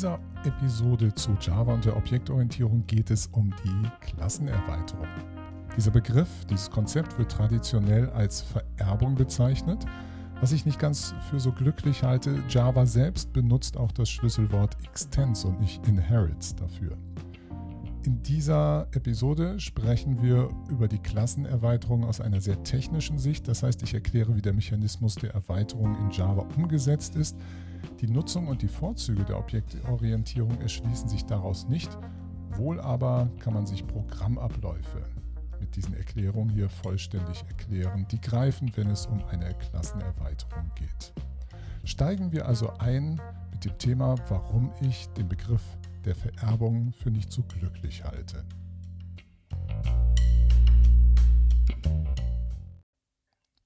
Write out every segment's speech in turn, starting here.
dieser Episode zu Java und der Objektorientierung geht es um die Klassenerweiterung. Dieser Begriff, dieses Konzept wird traditionell als Vererbung bezeichnet, was ich nicht ganz für so glücklich halte. Java selbst benutzt auch das Schlüsselwort extends und nicht inherits dafür. In dieser Episode sprechen wir über die Klassenerweiterung aus einer sehr technischen Sicht. Das heißt, ich erkläre, wie der Mechanismus der Erweiterung in Java umgesetzt ist. Die Nutzung und die Vorzüge der Objektorientierung erschließen sich daraus nicht. Wohl aber kann man sich Programmabläufe mit diesen Erklärungen hier vollständig erklären, die greifen, wenn es um eine Klassenerweiterung geht. Steigen wir also ein mit dem Thema, warum ich den Begriff der Vererbung für nicht so glücklich halte.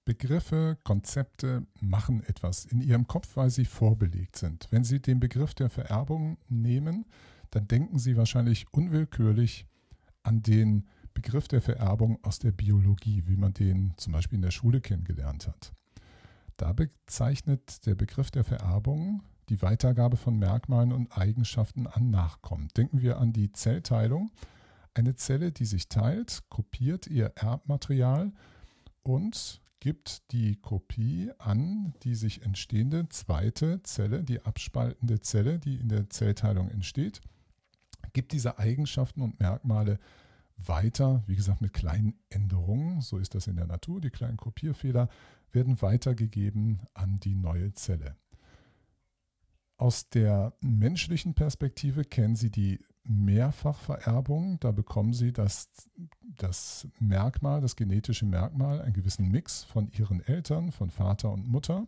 Begriffe, Konzepte machen etwas in Ihrem Kopf, weil sie vorbelegt sind. Wenn Sie den Begriff der Vererbung nehmen, dann denken Sie wahrscheinlich unwillkürlich an den Begriff der Vererbung aus der Biologie, wie man den zum Beispiel in der Schule kennengelernt hat. Da bezeichnet der Begriff der Vererbung die Weitergabe von Merkmalen und Eigenschaften an Nachkommen. Denken wir an die Zellteilung. Eine Zelle, die sich teilt, kopiert ihr Erbmaterial und gibt die Kopie an die sich entstehende zweite Zelle, die abspaltende Zelle, die in der Zellteilung entsteht, gibt diese Eigenschaften und Merkmale weiter, wie gesagt mit kleinen Änderungen, so ist das in der Natur, die kleinen Kopierfehler werden weitergegeben an die neue Zelle. Aus der menschlichen Perspektive kennen Sie die Mehrfachvererbung. Da bekommen Sie das, das Merkmal, das genetische Merkmal, einen gewissen Mix von Ihren Eltern, von Vater und Mutter.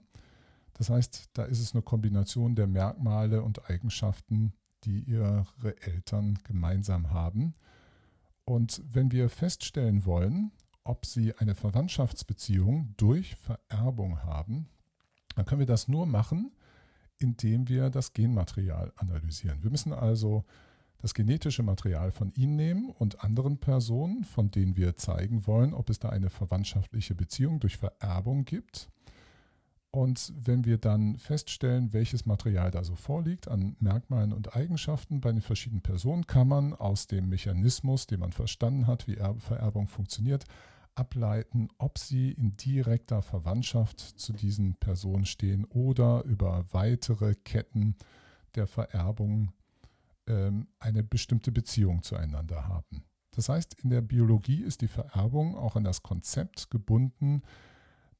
Das heißt, da ist es eine Kombination der Merkmale und Eigenschaften, die Ihre Eltern gemeinsam haben. Und wenn wir feststellen wollen, ob Sie eine Verwandtschaftsbeziehung durch Vererbung haben, dann können wir das nur machen, indem wir das Genmaterial analysieren. Wir müssen also das genetische Material von Ihnen nehmen und anderen Personen, von denen wir zeigen wollen, ob es da eine verwandtschaftliche Beziehung durch Vererbung gibt. Und wenn wir dann feststellen, welches Material da so vorliegt an Merkmalen und Eigenschaften bei den verschiedenen Personen, kann man aus dem Mechanismus, den man verstanden hat, wie Vererbung funktioniert, ableiten, ob sie in direkter Verwandtschaft zu diesen Personen stehen oder über weitere Ketten der Vererbung ähm, eine bestimmte Beziehung zueinander haben. Das heißt, in der Biologie ist die Vererbung auch an das Konzept gebunden,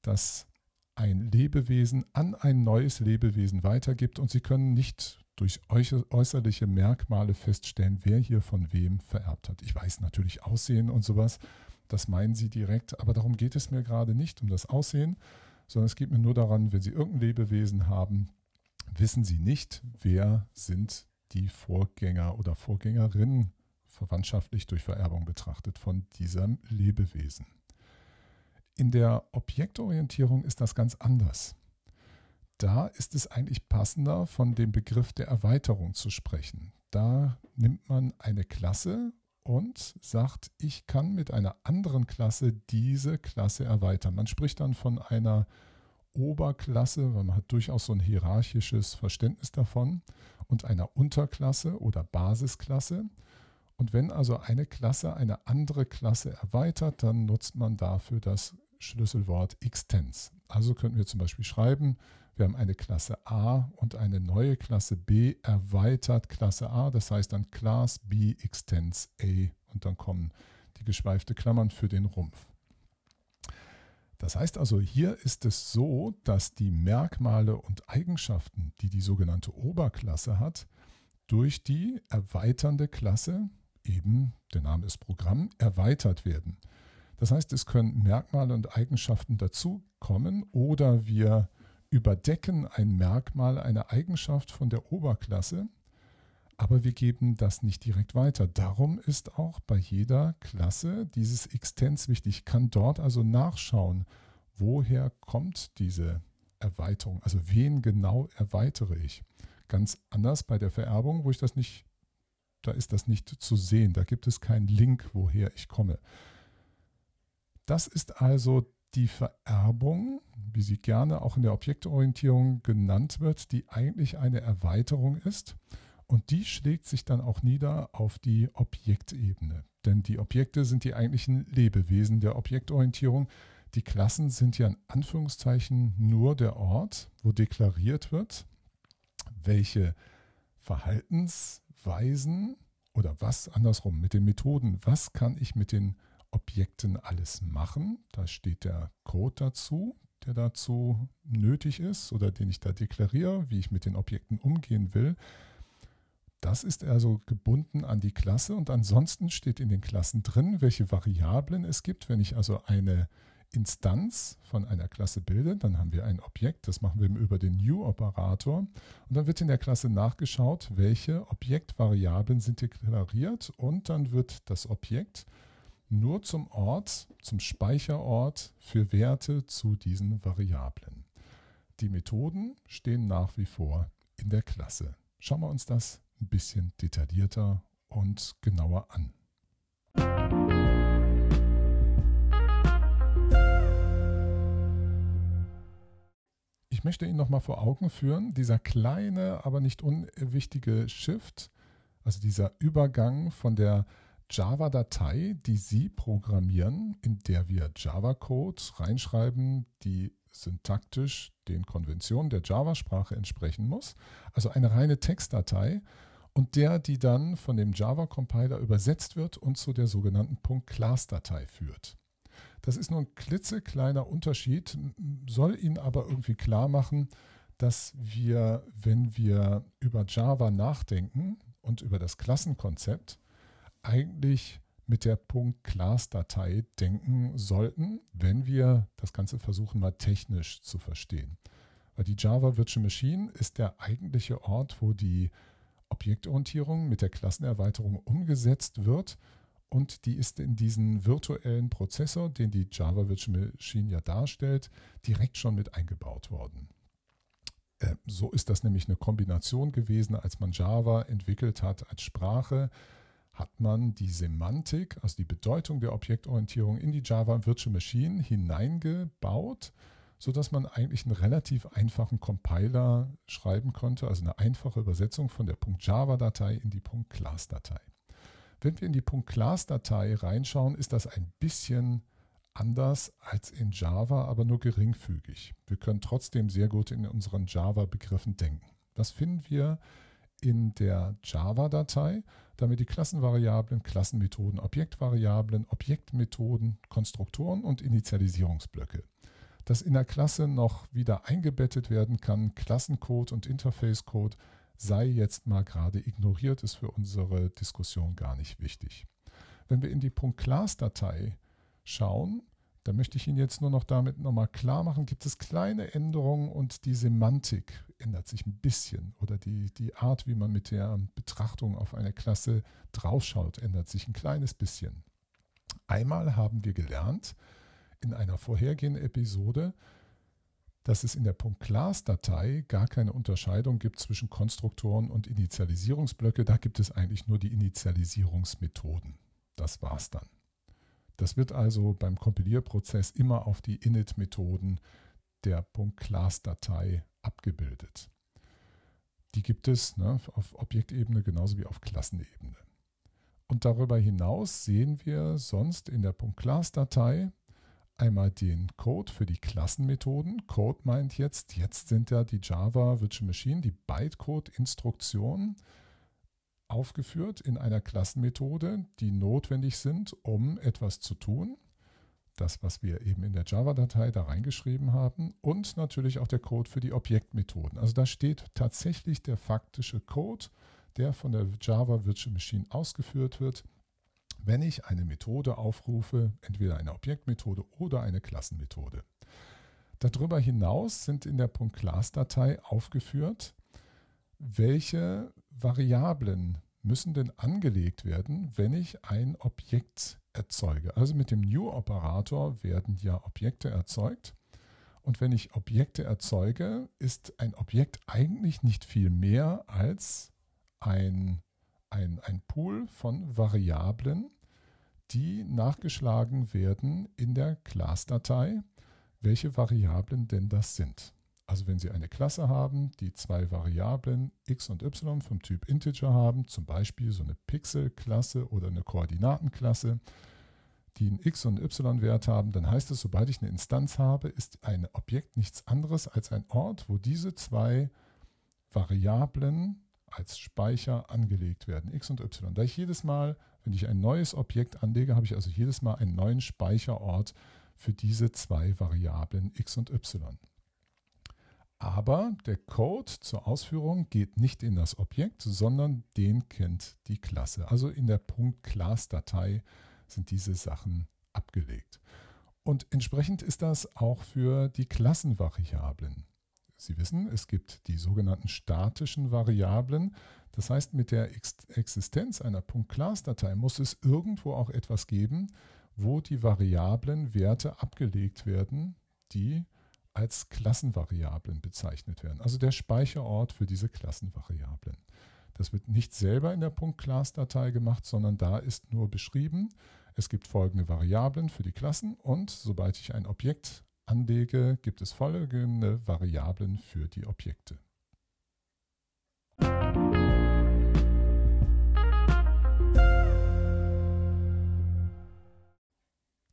dass ein Lebewesen an ein neues Lebewesen weitergibt und Sie können nicht durch äußerliche Merkmale feststellen, wer hier von wem vererbt hat. Ich weiß natürlich Aussehen und sowas, das meinen sie direkt, aber darum geht es mir gerade nicht, um das Aussehen, sondern es geht mir nur daran, wenn sie irgendein Lebewesen haben, wissen sie nicht, wer sind die Vorgänger oder Vorgängerinnen verwandtschaftlich durch Vererbung betrachtet von diesem Lebewesen. In der Objektorientierung ist das ganz anders. Da ist es eigentlich passender, von dem Begriff der Erweiterung zu sprechen. Da nimmt man eine Klasse und sagt, ich kann mit einer anderen Klasse diese Klasse erweitern. Man spricht dann von einer Oberklasse, weil man hat durchaus so ein hierarchisches Verständnis davon, und einer Unterklasse oder Basisklasse. Und wenn also eine Klasse eine andere Klasse erweitert, dann nutzt man dafür das Schlüsselwort extends. Also könnten wir zum Beispiel schreiben, wir haben eine Klasse A und eine neue Klasse B erweitert Klasse A. Das heißt dann Class B extends A und dann kommen die geschweifte Klammern für den Rumpf. Das heißt also, hier ist es so, dass die Merkmale und Eigenschaften, die die sogenannte Oberklasse hat, durch die erweiternde Klasse, eben der Name ist Programm, erweitert werden. Das heißt, es können Merkmale und Eigenschaften dazukommen oder wir überdecken ein Merkmal, eine Eigenschaft von der Oberklasse, aber wir geben das nicht direkt weiter. Darum ist auch bei jeder Klasse dieses Extens wichtig. Ich kann dort also nachschauen, woher kommt diese Erweiterung, also wen genau erweitere ich. Ganz anders bei der Vererbung, wo ich das nicht, da ist das nicht zu sehen, da gibt es keinen Link, woher ich komme. Das ist also die Vererbung, wie sie gerne auch in der Objektorientierung genannt wird, die eigentlich eine Erweiterung ist. Und die schlägt sich dann auch nieder auf die Objektebene. Denn die Objekte sind die eigentlichen Lebewesen der Objektorientierung. Die Klassen sind ja in Anführungszeichen nur der Ort, wo deklariert wird, welche Verhaltensweisen oder was andersrum mit den Methoden, was kann ich mit den Objekten alles machen. Da steht der Code dazu, der dazu nötig ist oder den ich da deklariere, wie ich mit den Objekten umgehen will. Das ist also gebunden an die Klasse und ansonsten steht in den Klassen drin, welche Variablen es gibt. Wenn ich also eine Instanz von einer Klasse bilde, dann haben wir ein Objekt, das machen wir über den New-Operator und dann wird in der Klasse nachgeschaut, welche Objektvariablen sind deklariert und dann wird das Objekt nur zum Ort, zum Speicherort für Werte zu diesen Variablen. Die Methoden stehen nach wie vor in der Klasse. Schauen wir uns das ein bisschen detaillierter und genauer an. Ich möchte Ihnen nochmal vor Augen führen, dieser kleine, aber nicht unwichtige Shift, also dieser Übergang von der Java-Datei, die Sie programmieren, in der wir Java-Code reinschreiben, die syntaktisch den Konventionen der Java-Sprache entsprechen muss. Also eine reine Textdatei und der, die dann von dem Java-Compiler übersetzt wird und zu der sogenannten .class-Datei führt. Das ist nur ein klitzekleiner Unterschied, soll Ihnen aber irgendwie klar machen, dass wir, wenn wir über Java nachdenken und über das Klassenkonzept, eigentlich mit der .class-Datei denken sollten, wenn wir das Ganze versuchen mal technisch zu verstehen. Weil die Java Virtual Machine ist der eigentliche Ort, wo die Objektorientierung mit der Klassenerweiterung umgesetzt wird und die ist in diesen virtuellen Prozessor, den die Java Virtual Machine ja darstellt, direkt schon mit eingebaut worden. Äh, so ist das nämlich eine Kombination gewesen, als man Java entwickelt hat als Sprache hat man die Semantik, also die Bedeutung der Objektorientierung in die Java Virtual Machine hineingebaut, sodass man eigentlich einen relativ einfachen Compiler schreiben konnte, also eine einfache Übersetzung von der .java-Datei in die .class-Datei. Wenn wir in die .class-Datei reinschauen, ist das ein bisschen anders als in Java, aber nur geringfügig. Wir können trotzdem sehr gut in unseren Java-Begriffen denken. Was finden wir in der Java-Datei? Damit die Klassenvariablen, Klassenmethoden, Objektvariablen, Objektmethoden, Konstruktoren und Initialisierungsblöcke. Dass in der Klasse noch wieder eingebettet werden kann, Klassencode und Interfacecode, sei jetzt mal gerade ignoriert, ist für unsere Diskussion gar nicht wichtig. Wenn wir in die .class-Datei schauen, da möchte ich Ihnen jetzt nur noch damit nochmal klar machen, gibt es kleine Änderungen und die Semantik ändert sich ein bisschen oder die, die Art, wie man mit der Betrachtung auf eine Klasse draufschaut, ändert sich ein kleines bisschen. Einmal haben wir gelernt in einer vorhergehenden Episode, dass es in der .class-Datei gar keine Unterscheidung gibt zwischen Konstruktoren und Initialisierungsblöcke. Da gibt es eigentlich nur die Initialisierungsmethoden. Das war's dann. Das wird also beim Kompilierprozess immer auf die Init-Methoden der .class-Datei abgebildet. Die gibt es ne, auf Objektebene genauso wie auf Klassenebene. Und darüber hinaus sehen wir sonst in der .class-Datei einmal den Code für die Klassenmethoden. Code meint jetzt, jetzt sind ja die Java Virtual Machine, die Bytecode-Instruktionen aufgeführt in einer Klassenmethode, die notwendig sind, um etwas zu tun. Das, was wir eben in der Java-Datei da reingeschrieben haben und natürlich auch der Code für die Objektmethoden. Also da steht tatsächlich der faktische Code, der von der Java Virtual Machine ausgeführt wird, wenn ich eine Methode aufrufe, entweder eine Objektmethode oder eine Klassenmethode. Darüber hinaus sind in der .class-Datei aufgeführt, welche Variablen müssen denn angelegt werden, wenn ich ein Objekt erzeuge. Also mit dem New-Operator werden ja Objekte erzeugt. Und wenn ich Objekte erzeuge, ist ein Objekt eigentlich nicht viel mehr als ein, ein, ein Pool von Variablen, die nachgeschlagen werden in der Class-Datei, welche Variablen denn das sind. Also wenn Sie eine Klasse haben, die zwei Variablen x und y vom Typ Integer haben, zum Beispiel so eine Pixel-Klasse oder eine Koordinatenklasse, die einen x- und y-Wert haben, dann heißt es, sobald ich eine Instanz habe, ist ein Objekt nichts anderes als ein Ort, wo diese zwei Variablen als Speicher angelegt werden, x und y. Da ich jedes Mal, wenn ich ein neues Objekt anlege, habe ich also jedes Mal einen neuen Speicherort für diese zwei Variablen x und y. Aber der Code zur Ausführung geht nicht in das Objekt, sondern den kennt die Klasse. Also in der .class-Datei sind diese Sachen abgelegt. Und entsprechend ist das auch für die Klassenvariablen. Sie wissen, es gibt die sogenannten statischen Variablen. Das heißt, mit der Existenz einer .class-Datei muss es irgendwo auch etwas geben, wo die Variablen Werte abgelegt werden, die als Klassenvariablen bezeichnet werden. Also der Speicherort für diese Klassenvariablen. Das wird nicht selber in der .class-Datei gemacht, sondern da ist nur beschrieben, es gibt folgende Variablen für die Klassen und sobald ich ein Objekt anlege, gibt es folgende Variablen für die Objekte.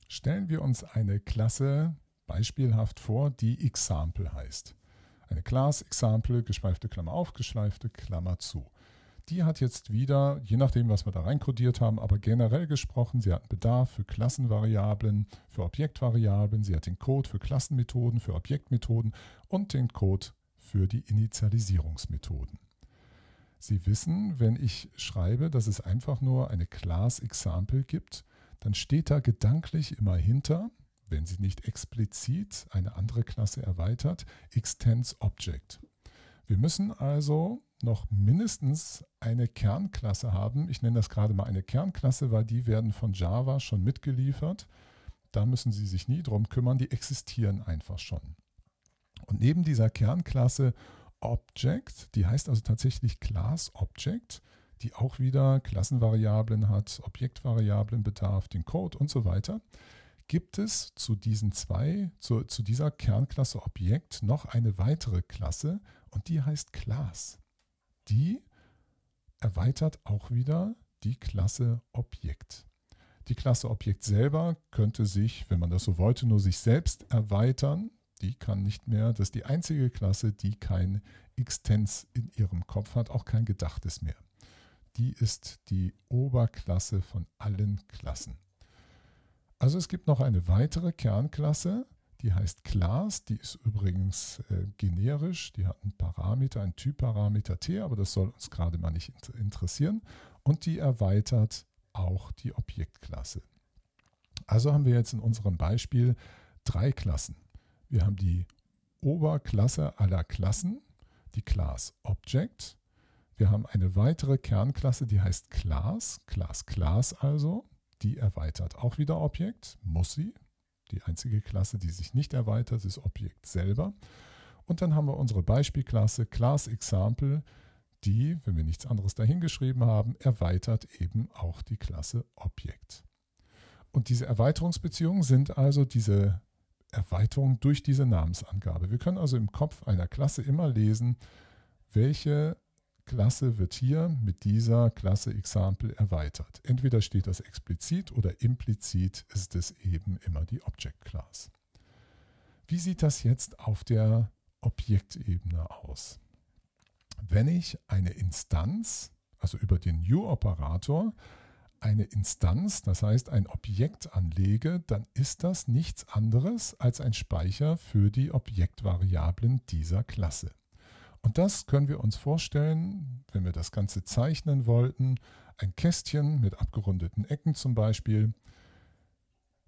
Stellen wir uns eine Klasse beispielhaft vor, die Example heißt. Eine Class Example, geschweifte Klammer auf, geschweifte Klammer zu. Die hat jetzt wieder, je nachdem, was wir da reinkodiert haben, aber generell gesprochen, sie hat einen Bedarf für Klassenvariablen, für Objektvariablen, sie hat den Code für Klassenmethoden, für Objektmethoden und den Code für die Initialisierungsmethoden. Sie wissen, wenn ich schreibe, dass es einfach nur eine Class Example gibt, dann steht da gedanklich immer hinter, wenn sie nicht explizit eine andere Klasse erweitert, extends Object. Wir müssen also noch mindestens eine Kernklasse haben. Ich nenne das gerade mal eine Kernklasse, weil die werden von Java schon mitgeliefert. Da müssen Sie sich nie drum kümmern, die existieren einfach schon. Und neben dieser Kernklasse Object, die heißt also tatsächlich Class Object, die auch wieder Klassenvariablen hat, Objektvariablen bedarf, den Code und so weiter, gibt es zu diesen zwei, zu, zu dieser Kernklasse Objekt noch eine weitere Klasse und die heißt Class die erweitert auch wieder die Klasse Objekt. Die Klasse Objekt selber könnte sich, wenn man das so wollte, nur sich selbst erweitern. Die kann nicht mehr, das ist die einzige Klasse, die kein Extens in ihrem Kopf hat, auch kein Gedachtes mehr. Die ist die Oberklasse von allen Klassen. Also es gibt noch eine weitere Kernklasse, die heißt Class, die ist übrigens äh, generisch, die hat einen Parameter, einen Typparameter T, aber das soll uns gerade mal nicht interessieren. Und die erweitert auch die Objektklasse. Also haben wir jetzt in unserem Beispiel drei Klassen. Wir haben die Oberklasse aller Klassen, die Class Object. Wir haben eine weitere Kernklasse, die heißt Class, Class Class also. Die erweitert auch wieder Objekt, muss sie, die einzige Klasse, die sich nicht erweitert, ist Objekt selber. Und dann haben wir unsere Beispielklasse Class Example, die, wenn wir nichts anderes dahingeschrieben haben, erweitert eben auch die Klasse Objekt. Und diese Erweiterungsbeziehungen sind also diese Erweiterung durch diese Namensangabe. Wir können also im Kopf einer Klasse immer lesen, welche Klasse wird hier mit dieser Klasse Example erweitert. Entweder steht das explizit oder implizit ist es eben immer die Object Class. Wie sieht das jetzt auf der Objektebene aus? Wenn ich eine Instanz, also über den New-Operator, eine Instanz, das heißt ein Objekt anlege, dann ist das nichts anderes als ein Speicher für die Objektvariablen dieser Klasse. Und das können wir uns vorstellen, wenn wir das Ganze zeichnen wollten, ein Kästchen mit abgerundeten Ecken zum Beispiel,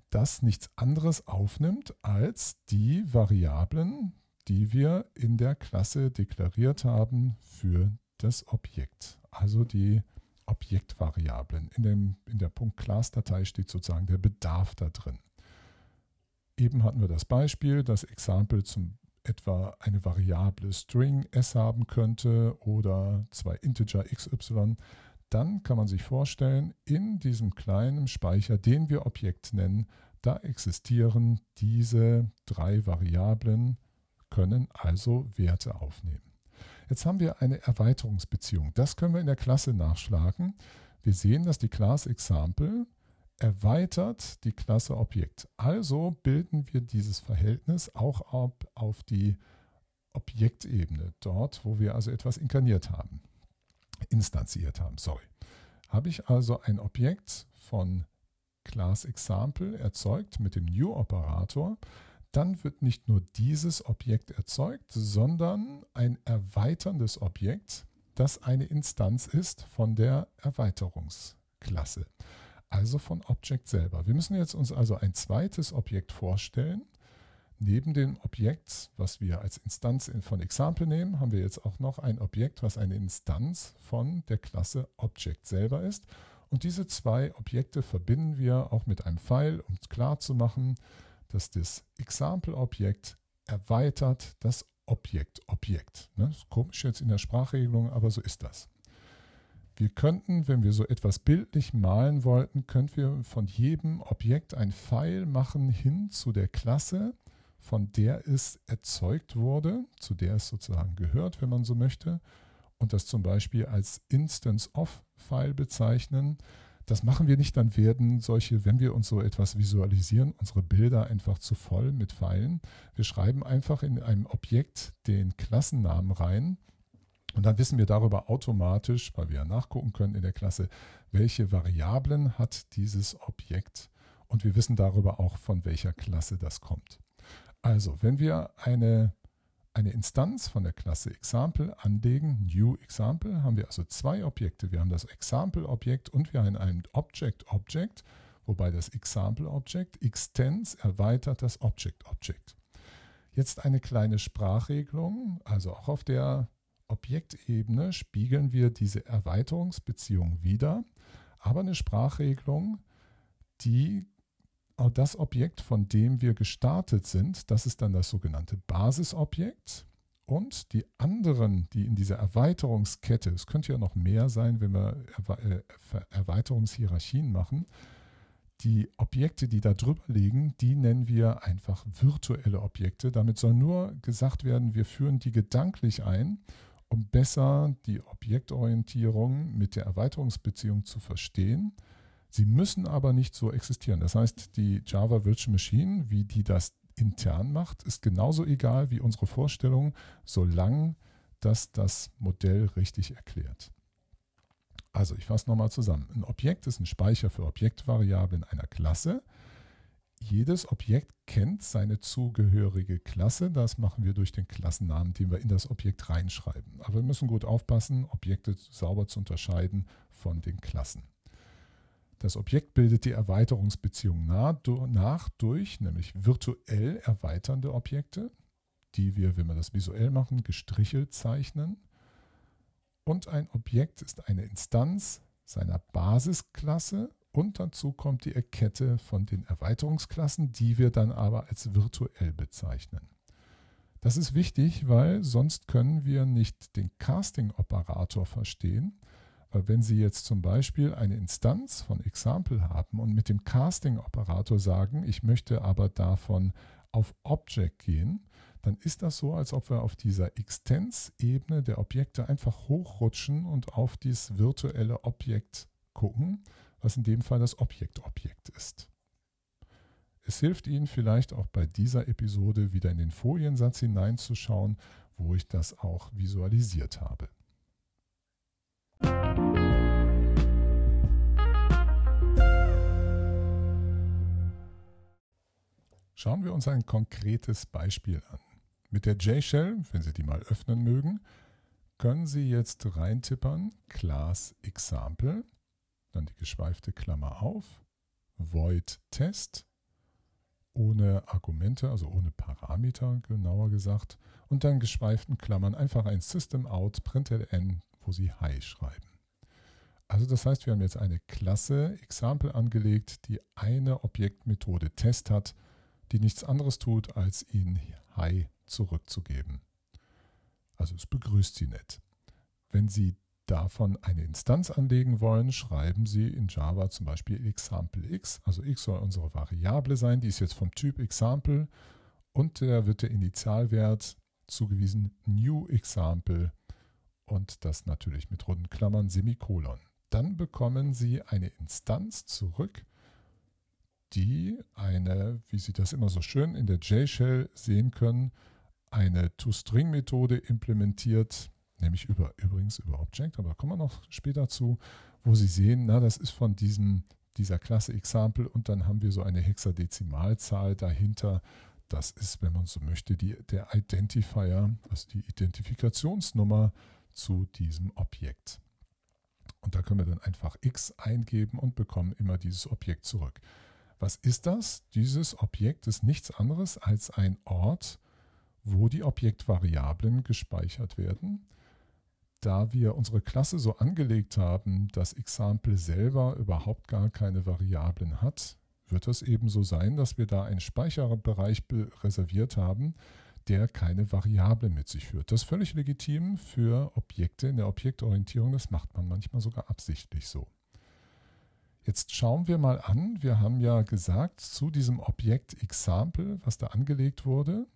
das nichts anderes aufnimmt als die Variablen, die wir in der Klasse deklariert haben für das Objekt, also die Objektvariablen. In, dem, in der .class-Datei steht sozusagen der Bedarf da drin. Eben hatten wir das Beispiel, das Example zum etwa eine Variable String s haben könnte oder zwei Integer xy, dann kann man sich vorstellen, in diesem kleinen Speicher, den wir Objekt nennen, da existieren diese drei Variablen können also Werte aufnehmen. Jetzt haben wir eine Erweiterungsbeziehung. Das können wir in der Klasse nachschlagen. Wir sehen, dass die Class Example erweitert die Klasse Objekt. Also bilden wir dieses Verhältnis auch ab auf die Objektebene, dort, wo wir also etwas inkarniert haben, instanziert haben, sorry. Habe ich also ein Objekt von Class Example erzeugt mit dem New-Operator, dann wird nicht nur dieses Objekt erzeugt, sondern ein erweiterndes Objekt, das eine Instanz ist von der Erweiterungsklasse, also von Object selber. Wir müssen jetzt uns also ein zweites Objekt vorstellen. Neben dem Objekt, was wir als Instanz von Example nehmen, haben wir jetzt auch noch ein Objekt, was eine Instanz von der Klasse Object selber ist. Und diese zwei Objekte verbinden wir auch mit einem Pfeil, um klar zu machen, dass das Example-Objekt erweitert das Objekt-Objekt. Ne? Ist komisch jetzt in der Sprachregelung, aber so ist das. Wir könnten, wenn wir so etwas bildlich malen wollten, könnten wir von jedem Objekt ein Pfeil machen hin zu der Klasse, von der es erzeugt wurde, zu der es sozusagen gehört, wenn man so möchte, und das zum Beispiel als Instance of File bezeichnen. Das machen wir nicht, dann werden solche, wenn wir uns so etwas visualisieren, unsere Bilder einfach zu voll mit Pfeilen. Wir schreiben einfach in einem Objekt den Klassennamen rein und dann wissen wir darüber automatisch, weil wir ja nachgucken können in der Klasse, welche Variablen hat dieses Objekt und wir wissen darüber auch, von welcher Klasse das kommt. Also, wenn wir eine eine Instanz von der Klasse Example anlegen, New Example, haben wir also zwei Objekte. Wir haben das Example-Objekt und wir haben ein Object-Object, wobei das Example-Object extends erweitert das Object-Object. Jetzt eine kleine Sprachregelung, also auch auf der Objektebene spiegeln wir diese Erweiterungsbeziehung wieder, aber eine Sprachregelung, die das Objekt, von dem wir gestartet sind, das ist dann das sogenannte Basisobjekt. Und die anderen, die in dieser Erweiterungskette, es könnte ja noch mehr sein, wenn wir äh, Erweiterungshierarchien machen, die Objekte, die da drüber liegen, die nennen wir einfach virtuelle Objekte. Damit soll nur gesagt werden, wir führen die gedanklich ein, um besser die Objektorientierung mit der Erweiterungsbeziehung zu verstehen. Sie müssen aber nicht so existieren. Das heißt, die Java Virtual Machine, wie die das intern macht, ist genauso egal wie unsere Vorstellung, solange das das Modell richtig erklärt. Also ich fasse nochmal zusammen. Ein Objekt ist ein Speicher für Objektvariablen einer Klasse. Jedes Objekt kennt seine zugehörige Klasse. Das machen wir durch den Klassennamen, den wir in das Objekt reinschreiben. Aber wir müssen gut aufpassen, Objekte sauber zu unterscheiden von den Klassen. Das Objekt bildet die Erweiterungsbeziehung nach durch, nämlich virtuell erweiternde Objekte, die wir, wenn wir das visuell machen, gestrichelt zeichnen. Und ein Objekt ist eine Instanz seiner Basisklasse und dazu kommt die Kette von den Erweiterungsklassen, die wir dann aber als virtuell bezeichnen. Das ist wichtig, weil sonst können wir nicht den Casting-Operator verstehen, wenn Sie jetzt zum Beispiel eine Instanz von Example haben und mit dem Casting-Operator sagen, ich möchte aber davon auf Object gehen, dann ist das so, als ob wir auf dieser Extens-Ebene der Objekte einfach hochrutschen und auf dieses virtuelle Objekt gucken, was in dem Fall das Objekt-Objekt ist. Es hilft Ihnen vielleicht auch bei dieser Episode wieder in den Foliensatz hineinzuschauen, wo ich das auch visualisiert habe. Schauen wir uns ein konkretes Beispiel an. Mit der J-Shell, wenn Sie die mal öffnen mögen, können Sie jetzt reintippern Class Example, dann die geschweifte Klammer auf, Void Test, ohne Argumente, also ohne Parameter genauer gesagt, und dann geschweiften Klammern einfach ein System Out println, wo Sie Hi schreiben. Also das heißt, wir haben jetzt eine Klasse Example angelegt, die eine Objektmethode Test hat die nichts anderes tut, als ihnen Hi zurückzugeben. Also es begrüßt sie nett. Wenn Sie davon eine Instanz anlegen wollen, schreiben Sie in Java zum Beispiel Example x. Also x soll unsere Variable sein, die ist jetzt vom Typ Example und der wird der Initialwert zugewiesen New Example und das natürlich mit runden Klammern Semikolon. Dann bekommen Sie eine Instanz zurück, die eine, wie Sie das immer so schön in der J-Shell sehen können, eine ToString-Methode implementiert, nämlich über, übrigens über Object, aber da kommen wir noch später zu, wo Sie sehen, na, das ist von diesem, dieser Klasse Example und dann haben wir so eine Hexadezimalzahl dahinter. Das ist, wenn man so möchte, die, der Identifier, also die Identifikationsnummer zu diesem Objekt. Und da können wir dann einfach x eingeben und bekommen immer dieses Objekt zurück. Was ist das? Dieses Objekt ist nichts anderes als ein Ort, wo die Objektvariablen gespeichert werden. Da wir unsere Klasse so angelegt haben, dass Example selber überhaupt gar keine Variablen hat, wird es eben so sein, dass wir da einen Speicherbereich reserviert haben, der keine Variable mit sich führt. Das ist völlig legitim für Objekte in der Objektorientierung. Das macht man manchmal sogar absichtlich so. Jetzt schauen wir mal an. Wir haben ja gesagt, zu diesem Objekt Example, was da angelegt wurde,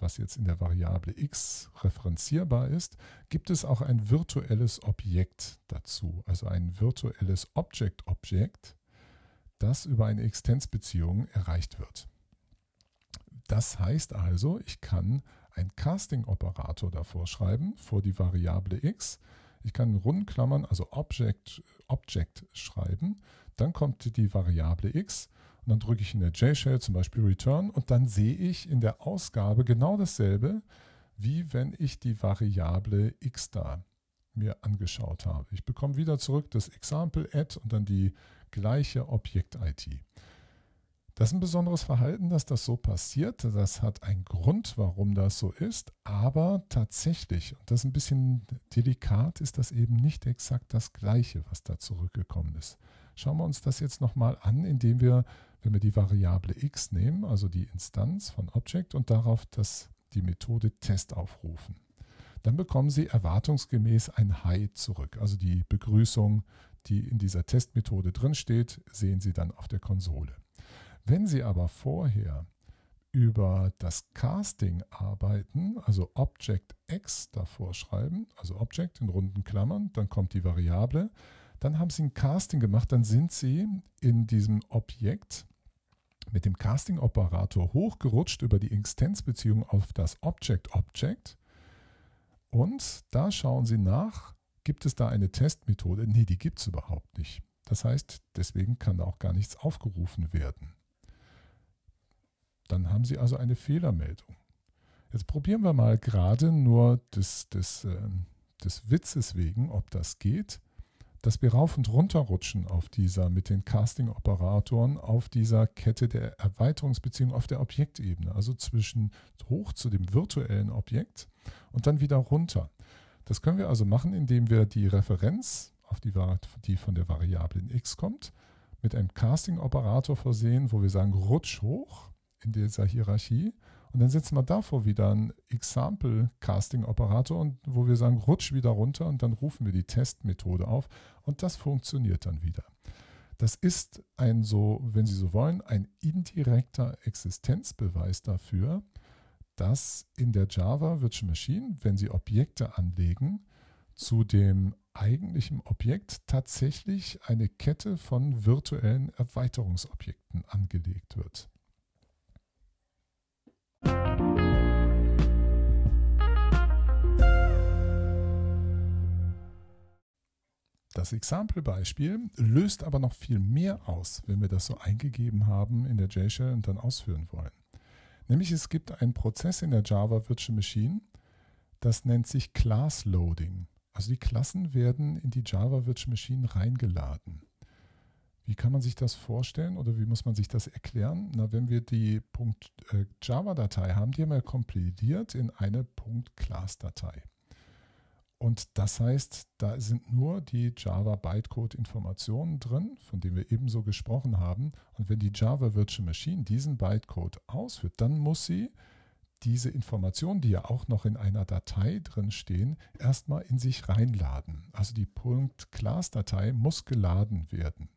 was jetzt in der Variable x referenzierbar ist, gibt es auch ein virtuelles Objekt dazu, also ein virtuelles Object-Objekt, das über eine Extensbeziehung erreicht wird. Das heißt also, ich kann einen Casting-Operator davor schreiben, vor die Variable x. Ich kann in Rundenklammern, also Object, Object schreiben. Dann kommt die Variable x und dann drücke ich in der JShell zum Beispiel Return und dann sehe ich in der Ausgabe genau dasselbe, wie wenn ich die Variable x da mir angeschaut habe. Ich bekomme wieder zurück das Example add und dann die gleiche Objekt-ID. Das ist ein besonderes Verhalten, dass das so passiert. Das hat einen Grund, warum das so ist. Aber tatsächlich, und das ist ein bisschen delikat, ist das eben nicht exakt das Gleiche, was da zurückgekommen ist. Schauen wir uns das jetzt nochmal an, indem wir, wenn wir die Variable x nehmen, also die Instanz von Object und darauf das, die Methode Test aufrufen. Dann bekommen Sie erwartungsgemäß ein Hi zurück. Also die Begrüßung, die in dieser Testmethode drinsteht, sehen Sie dann auf der Konsole. Wenn Sie aber vorher über das Casting arbeiten, also Object X davor schreiben, also Object in runden Klammern, dann kommt die Variable, dann haben Sie ein Casting gemacht, dann sind Sie in diesem Objekt mit dem Casting-Operator hochgerutscht über die Extensbeziehung auf das Object-Object und da schauen Sie nach, gibt es da eine Testmethode? Nee, die gibt es überhaupt nicht. Das heißt, deswegen kann da auch gar nichts aufgerufen werden. Dann haben Sie also eine Fehlermeldung. Jetzt probieren wir mal gerade nur des, des, äh, des Witzes wegen, ob das geht, dass wir rauf und runter rutschen auf dieser mit den Casting-Operatoren auf dieser Kette der Erweiterungsbeziehung auf der Objektebene, also zwischen hoch zu dem virtuellen Objekt und dann wieder runter. Das können wir also machen, indem wir die Referenz, auf die, die von der Variablen x kommt, mit einem Casting-Operator versehen, wo wir sagen, rutsch hoch in dieser Hierarchie. Und dann setzen wir davor wieder einen Example-Casting-Operator, wo wir sagen, rutsch wieder runter und dann rufen wir die Testmethode auf und das funktioniert dann wieder. Das ist ein so, wenn Sie so wollen, ein indirekter Existenzbeweis dafür, dass in der Java Virtual Machine, wenn Sie Objekte anlegen, zu dem eigentlichen Objekt tatsächlich eine Kette von virtuellen Erweiterungsobjekten angelegt wird. Das Example-Beispiel löst aber noch viel mehr aus, wenn wir das so eingegeben haben in der JShell und dann ausführen wollen. Nämlich es gibt einen Prozess in der Java Virtual Machine, das nennt sich Class Loading. Also die Klassen werden in die Java Virtual Machine reingeladen. Wie kann man sich das vorstellen oder wie muss man sich das erklären? Na, wenn wir die äh, .java-Datei haben, die haben wir kompiliert in eine .class-Datei. Und das heißt, da sind nur die Java Bytecode-Informationen drin, von denen wir ebenso gesprochen haben. Und wenn die Java Virtual Machine diesen Bytecode ausführt, dann muss sie diese Informationen, die ja auch noch in einer Datei drin stehen, erstmal in sich reinladen. Also die .class-Datei muss geladen werden.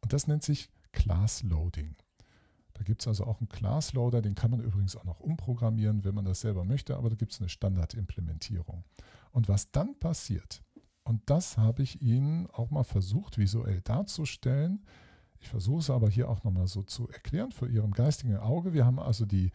Und das nennt sich Class Loading. Da gibt es also auch einen Class-Loader, den kann man übrigens auch noch umprogrammieren, wenn man das selber möchte, aber da gibt es eine Standardimplementierung. Und was dann passiert, und das habe ich Ihnen auch mal versucht visuell darzustellen, ich versuche es aber hier auch nochmal so zu erklären für Ihrem geistigen Auge. Wir haben also die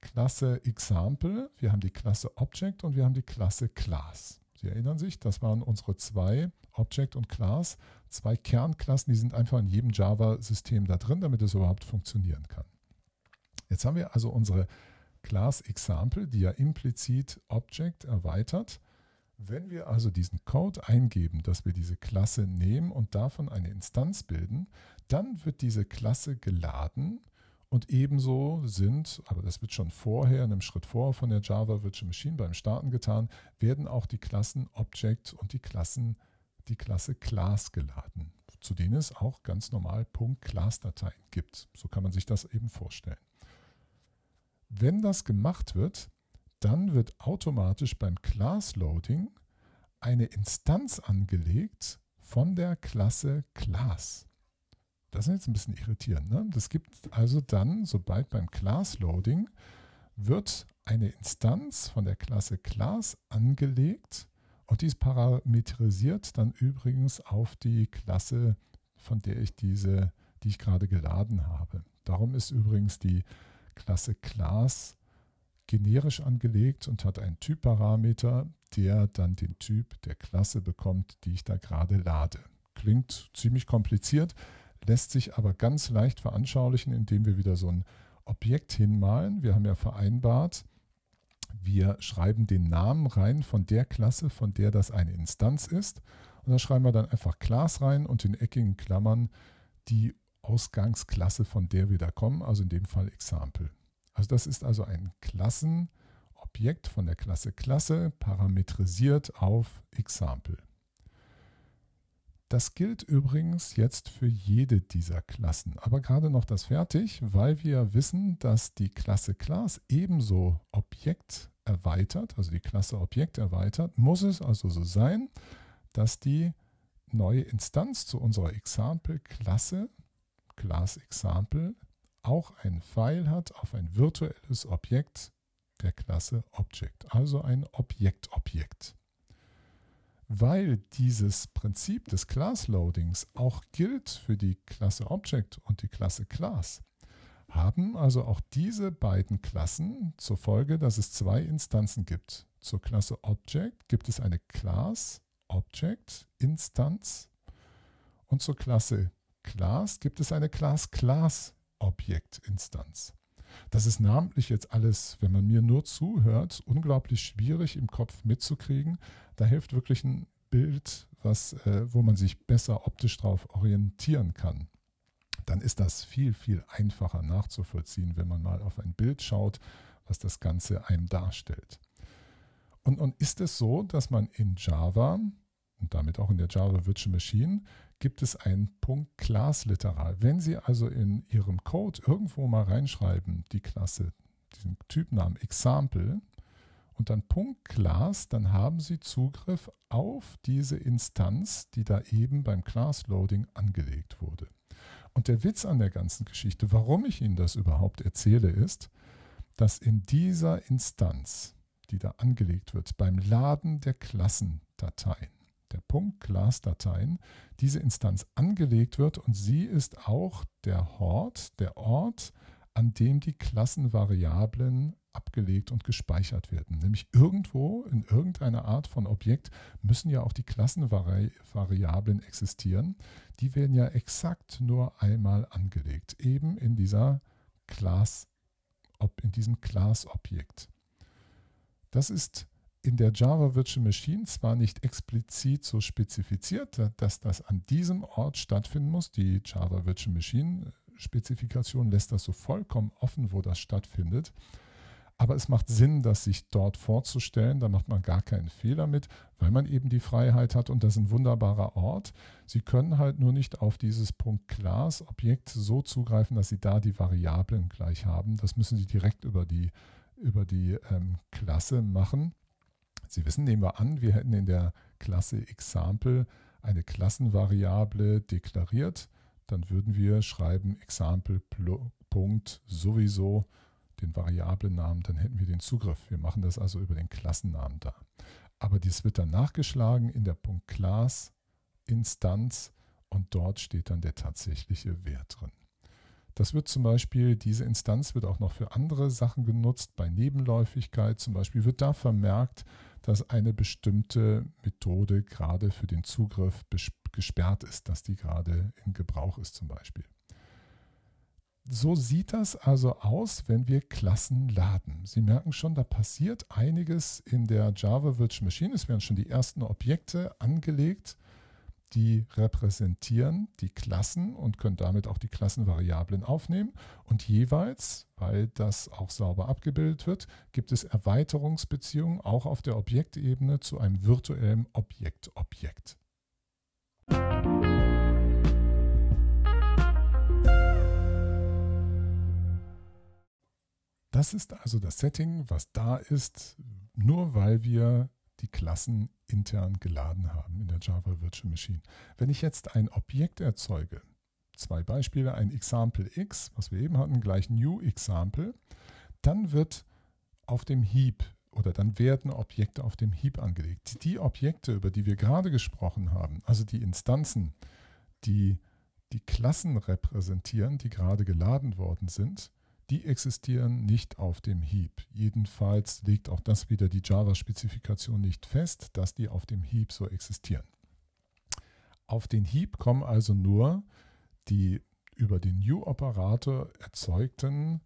Klasse Example, wir haben die Klasse Object und wir haben die Klasse Class. Sie erinnern sich, das waren unsere zwei Object und Class, zwei Kernklassen, die sind einfach in jedem Java-System da drin, damit es überhaupt funktionieren kann. Jetzt haben wir also unsere Class Example, die ja implizit Object erweitert. Wenn wir also diesen Code eingeben, dass wir diese Klasse nehmen und davon eine Instanz bilden, dann wird diese Klasse geladen und ebenso sind, aber das wird schon vorher, in einem Schritt vorher von der Java Virtual Machine beim Starten getan, werden auch die Klassen Object und die Klassen, die Klasse Class geladen, zu denen es auch ganz normal .class-Dateien gibt. So kann man sich das eben vorstellen. Wenn das gemacht wird, dann wird automatisch beim Class Loading eine Instanz angelegt von der Klasse Class. Das ist jetzt ein bisschen irritierend. Ne? Das gibt also dann, sobald beim Class Loading wird eine Instanz von der Klasse Class angelegt und die ist parametrisiert dann übrigens auf die Klasse, von der ich diese, die ich gerade geladen habe. Darum ist übrigens die Klasse Class generisch angelegt und hat einen Typparameter, der dann den Typ der Klasse bekommt, die ich da gerade lade. Klingt ziemlich kompliziert, lässt sich aber ganz leicht veranschaulichen, indem wir wieder so ein Objekt hinmalen. Wir haben ja vereinbart, wir schreiben den Namen rein von der Klasse, von der das eine Instanz ist. Und da schreiben wir dann einfach Class rein und in eckigen Klammern die Ausgangsklasse, von der wir da kommen, also in dem Fall Example. Also das ist also ein Klassenobjekt von der Klasse Klasse parametrisiert auf Example. Das gilt übrigens jetzt für jede dieser Klassen. Aber gerade noch das fertig, weil wir wissen, dass die Klasse Class ebenso Objekt erweitert, also die Klasse Objekt erweitert, muss es also so sein, dass die neue Instanz zu unserer Example-Klasse, Class Example, auch ein Pfeil hat auf ein virtuelles Objekt der Klasse Object, also ein Objekt-Objekt. Weil dieses Prinzip des Class-Loadings auch gilt für die Klasse Object und die Klasse Class, haben also auch diese beiden Klassen zur Folge, dass es zwei Instanzen gibt. Zur Klasse Object gibt es eine Class Object Instanz und zur Klasse Class gibt es eine Class Class Object Instanz. Das ist namentlich jetzt alles, wenn man mir nur zuhört, unglaublich schwierig im Kopf mitzukriegen. Da hilft wirklich ein Bild, was, äh, wo man sich besser optisch darauf orientieren kann. Dann ist das viel, viel einfacher nachzuvollziehen, wenn man mal auf ein Bild schaut, was das Ganze einem darstellt. Und, und ist es so, dass man in Java und damit auch in der Java Virtual Machine gibt es einen Punkt Class-Literal. Wenn Sie also in Ihrem Code irgendwo mal reinschreiben, die Klasse, diesen Typnamen Example und dann Punkt Class, dann haben Sie Zugriff auf diese Instanz, die da eben beim Class-Loading angelegt wurde. Und der Witz an der ganzen Geschichte, warum ich Ihnen das überhaupt erzähle, ist, dass in dieser Instanz, die da angelegt wird, beim Laden der Klassendateien, der Punkt Class-Dateien, diese Instanz angelegt wird und sie ist auch der Hort, der Ort, an dem die Klassenvariablen abgelegt und gespeichert werden. Nämlich irgendwo in irgendeiner Art von Objekt müssen ja auch die Klassenvariablen existieren. Die werden ja exakt nur einmal angelegt, eben in dieser Class, in diesem Class-Objekt. Das ist in der Java Virtual Machine zwar nicht explizit so spezifiziert, dass das an diesem Ort stattfinden muss. Die Java Virtual Machine Spezifikation lässt das so vollkommen offen, wo das stattfindet. Aber es macht Sinn, das sich dort vorzustellen. Da macht man gar keinen Fehler mit, weil man eben die Freiheit hat und das ist ein wunderbarer Ort. Sie können halt nur nicht auf dieses Punkt Class Objekt so zugreifen, dass Sie da die Variablen gleich haben. Das müssen Sie direkt über die, über die ähm, Klasse machen. Sie wissen, nehmen wir an, wir hätten in der Klasse Example eine Klassenvariable deklariert, dann würden wir schreiben Example Punkt sowieso den Variablennamen, dann hätten wir den Zugriff. Wir machen das also über den Klassennamen da. Aber dies wird dann nachgeschlagen in der Punkt Class Instanz und dort steht dann der tatsächliche Wert drin. Das wird zum Beispiel, diese Instanz wird auch noch für andere Sachen genutzt. Bei Nebenläufigkeit zum Beispiel wird da vermerkt, dass eine bestimmte Methode gerade für den Zugriff gesperrt ist, dass die gerade in Gebrauch ist zum Beispiel. So sieht das also aus, wenn wir Klassen laden. Sie merken schon, da passiert einiges in der Java Virtual Machine. Es werden schon die ersten Objekte angelegt, die repräsentieren die Klassen und können damit auch die Klassenvariablen aufnehmen. Und jeweils, weil das auch sauber abgebildet wird, gibt es Erweiterungsbeziehungen auch auf der Objektebene zu einem virtuellen Objekt-Objekt. Das ist also das Setting, was da ist, nur weil wir die Klassen intern geladen haben in der Java Virtual Machine. Wenn ich jetzt ein Objekt erzeuge, zwei Beispiele, ein Example x, was wir eben hatten, gleich New Example, dann wird auf dem Heap oder dann werden Objekte auf dem Heap angelegt. Die Objekte, über die wir gerade gesprochen haben, also die Instanzen, die die Klassen repräsentieren, die gerade geladen worden sind, die existieren nicht auf dem Heap. Jedenfalls legt auch das wieder die Java-Spezifikation nicht fest, dass die auf dem Heap so existieren. Auf den Heap kommen also nur die über den New-Operator erzeugten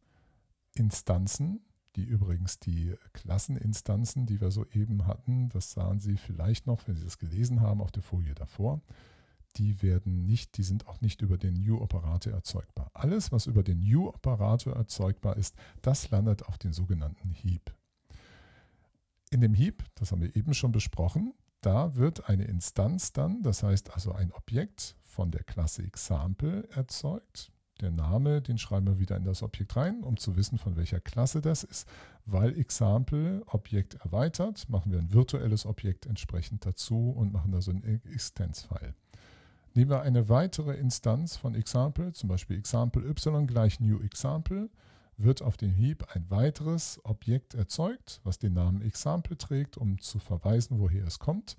Instanzen, die übrigens die Klasseninstanzen, die wir soeben hatten, das sahen Sie vielleicht noch, wenn Sie das gelesen haben auf der Folie davor, die werden nicht, die sind auch nicht über den New-Operator erzeugbar. Alles, was über den New-Operator erzeugbar ist, das landet auf den sogenannten Heap. In dem Heap, das haben wir eben schon besprochen, da wird eine Instanz dann, das heißt also ein Objekt von der Klasse Example erzeugt. Der Name, den schreiben wir wieder in das Objekt rein, um zu wissen, von welcher Klasse das ist. Weil Example Objekt erweitert, machen wir ein virtuelles Objekt entsprechend dazu und machen da so einen Extens-File. Nehmen wir eine weitere Instanz von Example, zum Beispiel Example y gleich New Example, wird auf dem Heap ein weiteres Objekt erzeugt, was den Namen Example trägt, um zu verweisen, woher es kommt.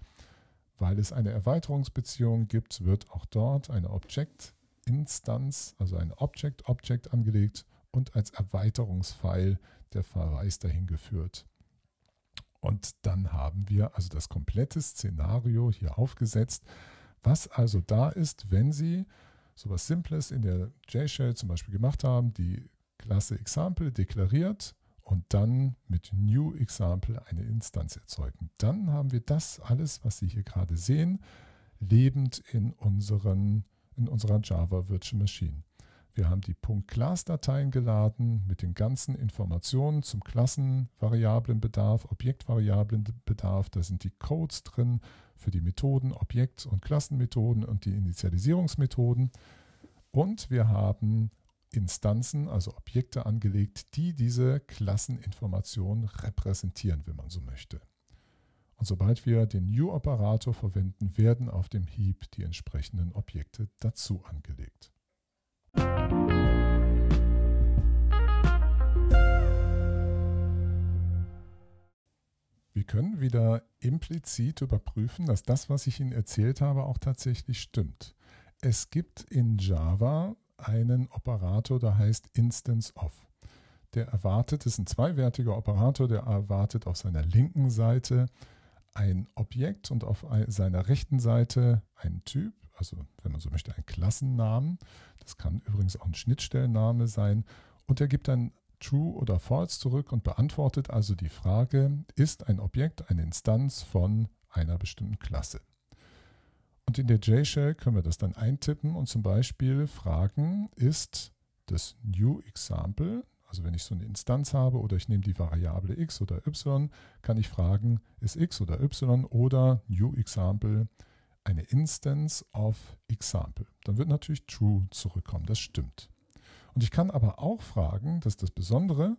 Weil es eine Erweiterungsbeziehung gibt, wird auch dort eine Object-Instanz, also ein Object-Object angelegt und als Erweiterungsfile der Verweis dahin geführt. Und dann haben wir also das komplette Szenario hier aufgesetzt, was also da ist, wenn Sie so etwas Simples in der J-Shell zum Beispiel gemacht haben, die Klasse Example deklariert und dann mit New Example eine Instanz erzeugen. Dann haben wir das alles, was Sie hier gerade sehen, lebend in, unseren, in unserer Java Virtual Machine. Wir haben die .class-Dateien geladen mit den ganzen Informationen zum Klassenvariablenbedarf, Objektvariablenbedarf. Da sind die Codes drin für die Methoden, Objekt- und Klassenmethoden und die Initialisierungsmethoden. Und wir haben Instanzen, also Objekte angelegt, die diese Klasseninformationen repräsentieren, wenn man so möchte. Und sobald wir den New-Operator verwenden, werden auf dem Heap die entsprechenden Objekte dazu angelegt. Wir können wieder implizit überprüfen, dass das, was ich Ihnen erzählt habe, auch tatsächlich stimmt. Es gibt in Java einen Operator, der heißt Instance of. Der erwartet, ist ein zweiwertiger Operator, der erwartet auf seiner linken Seite ein Objekt und auf seiner rechten Seite einen Typ, also wenn man so möchte, einen Klassennamen. Das kann übrigens auch ein Schnittstellenname sein. Und er gibt dann True oder False zurück und beantwortet also die Frage, ist ein Objekt eine Instanz von einer bestimmten Klasse? Und in der JShell können wir das dann eintippen und zum Beispiel fragen, ist das New Example, also wenn ich so eine Instanz habe oder ich nehme die Variable x oder y, kann ich fragen, ist x oder y oder New Example eine Instance of Example. Dann wird natürlich True zurückkommen, das stimmt. Und ich kann aber auch fragen, das ist das Besondere,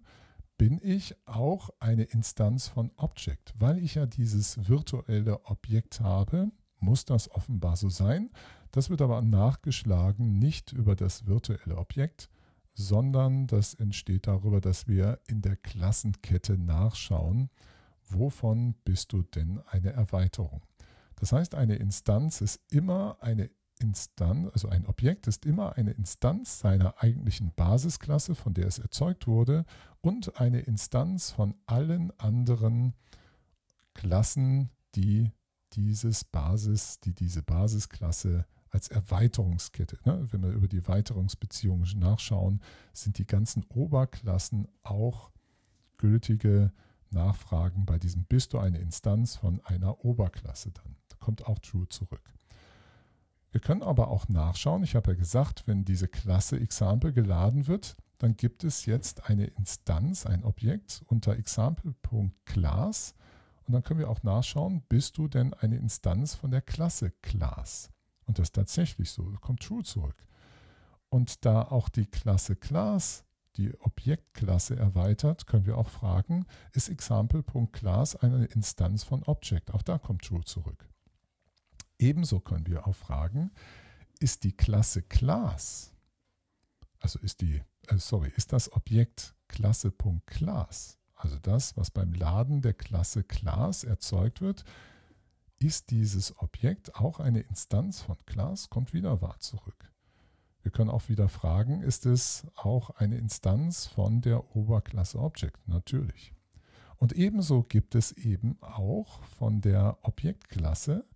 bin ich auch eine Instanz von Object? Weil ich ja dieses virtuelle Objekt habe, muss das offenbar so sein. Das wird aber nachgeschlagen nicht über das virtuelle Objekt, sondern das entsteht darüber, dass wir in der Klassenkette nachschauen, wovon bist du denn eine Erweiterung. Das heißt, eine Instanz ist immer eine Instanz, also ein Objekt ist immer eine Instanz seiner eigentlichen Basisklasse, von der es erzeugt wurde, und eine Instanz von allen anderen Klassen, die dieses Basis, die diese Basisklasse als Erweiterungskette. Ne? Wenn wir über die Erweiterungsbeziehungen nachschauen, sind die ganzen Oberklassen auch gültige Nachfragen bei diesem bist du eine Instanz von einer Oberklasse dann. Kommt auch true zurück. Wir können aber auch nachschauen, ich habe ja gesagt, wenn diese Klasse Example geladen wird, dann gibt es jetzt eine Instanz, ein Objekt unter example.class und dann können wir auch nachschauen, bist du denn eine Instanz von der Klasse Class? Und das ist tatsächlich so, kommt true zurück. Und da auch die Klasse Class die Objektklasse erweitert, können wir auch fragen, ist example.class eine Instanz von Object? Auch da kommt true zurück. Ebenso können wir auch fragen, ist die Klasse Class, also ist die, äh, sorry, ist das Objekt Klasse.class, also das, was beim Laden der Klasse Class erzeugt wird, ist dieses Objekt auch eine Instanz von Class, kommt wieder wahr zurück. Wir können auch wieder fragen, ist es auch eine Instanz von der Oberklasse Object? Natürlich. Und ebenso gibt es eben auch von der Objektklasse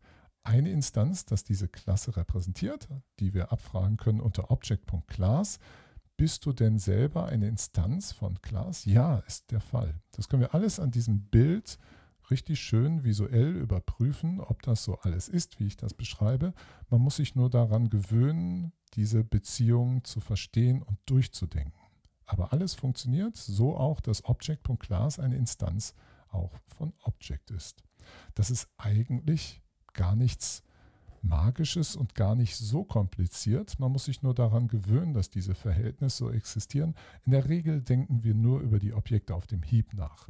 eine Instanz, das diese Klasse repräsentiert, die wir abfragen können unter Object.class. Bist du denn selber eine Instanz von Class? Ja, ist der Fall. Das können wir alles an diesem Bild richtig schön visuell überprüfen, ob das so alles ist, wie ich das beschreibe. Man muss sich nur daran gewöhnen, diese Beziehung zu verstehen und durchzudenken. Aber alles funktioniert, so auch, dass Object.class eine Instanz auch von Object ist. Das ist eigentlich gar nichts Magisches und gar nicht so kompliziert. Man muss sich nur daran gewöhnen, dass diese Verhältnisse so existieren. In der Regel denken wir nur über die Objekte auf dem Heap nach.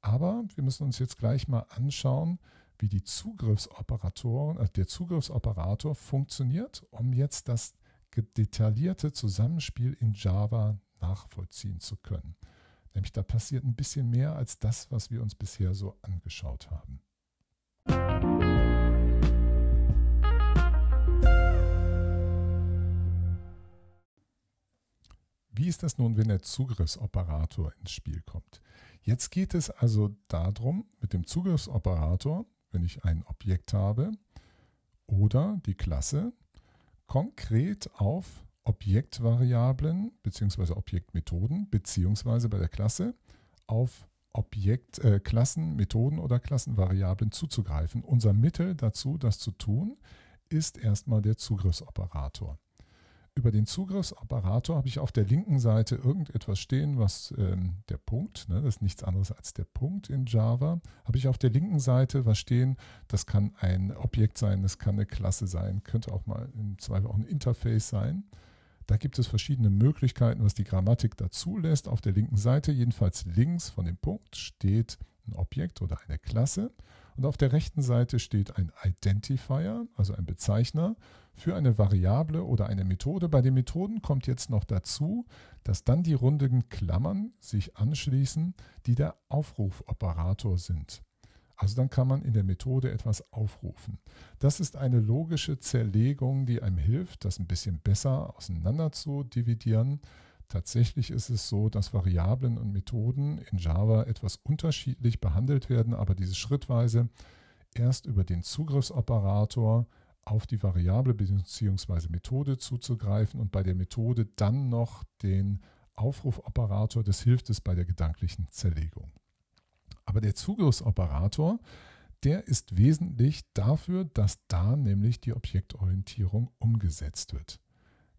Aber wir müssen uns jetzt gleich mal anschauen, wie die Zugriffsoperatoren, äh, der Zugriffsoperator funktioniert, um jetzt das detaillierte Zusammenspiel in Java nachvollziehen zu können. Nämlich da passiert ein bisschen mehr als das, was wir uns bisher so angeschaut haben. Wie ist das nun, wenn der Zugriffsoperator ins Spiel kommt? Jetzt geht es also darum, mit dem Zugriffsoperator, wenn ich ein Objekt habe oder die Klasse, konkret auf Objektvariablen bzw. Objektmethoden bzw. bei der Klasse auf Objekt, äh, Klassen, Methoden oder Klassenvariablen zuzugreifen. Unser Mittel dazu, das zu tun, ist erstmal der Zugriffsoperator. Über den Zugriffsoperator habe ich auf der linken Seite irgendetwas stehen, was ähm, der Punkt, ne, das ist nichts anderes als der Punkt in Java. Habe ich auf der linken Seite was stehen, das kann ein Objekt sein, das kann eine Klasse sein, könnte auch mal im Zweifel auch ein Interface sein. Da gibt es verschiedene Möglichkeiten, was die Grammatik dazu lässt. Auf der linken Seite, jedenfalls links von dem Punkt, steht ein Objekt oder eine Klasse. Und auf der rechten Seite steht ein Identifier, also ein Bezeichner für eine Variable oder eine Methode. Bei den Methoden kommt jetzt noch dazu, dass dann die runden Klammern sich anschließen, die der Aufrufoperator sind. Also dann kann man in der Methode etwas aufrufen. Das ist eine logische Zerlegung, die einem hilft, das ein bisschen besser auseinander zu dividieren. Tatsächlich ist es so, dass Variablen und Methoden in Java etwas unterschiedlich behandelt werden, aber diese schrittweise erst über den Zugriffsoperator auf die Variable bzw. Methode zuzugreifen und bei der Methode dann noch den Aufrufoperator, das hilft es bei der gedanklichen Zerlegung. Aber der Zugriffsoperator, der ist wesentlich dafür, dass da nämlich die Objektorientierung umgesetzt wird.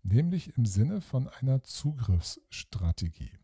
Nämlich im Sinne von einer Zugriffsstrategie.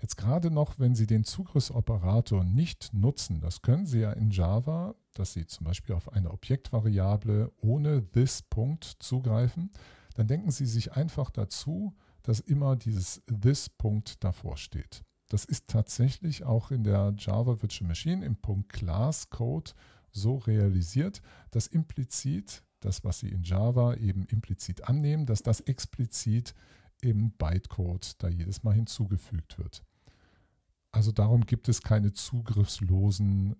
Jetzt gerade noch, wenn Sie den Zugriffsoperator nicht nutzen, das können Sie ja in Java, dass Sie zum Beispiel auf eine Objektvariable ohne this Punkt zugreifen, dann denken Sie sich einfach dazu, dass immer dieses this Punkt davor steht. Das ist tatsächlich auch in der Java Virtual Machine im Punkt Class Code so realisiert, dass implizit das, was Sie in Java eben implizit annehmen, dass das explizit im Bytecode da jedes Mal hinzugefügt wird. Also darum gibt es keine zugriffslosen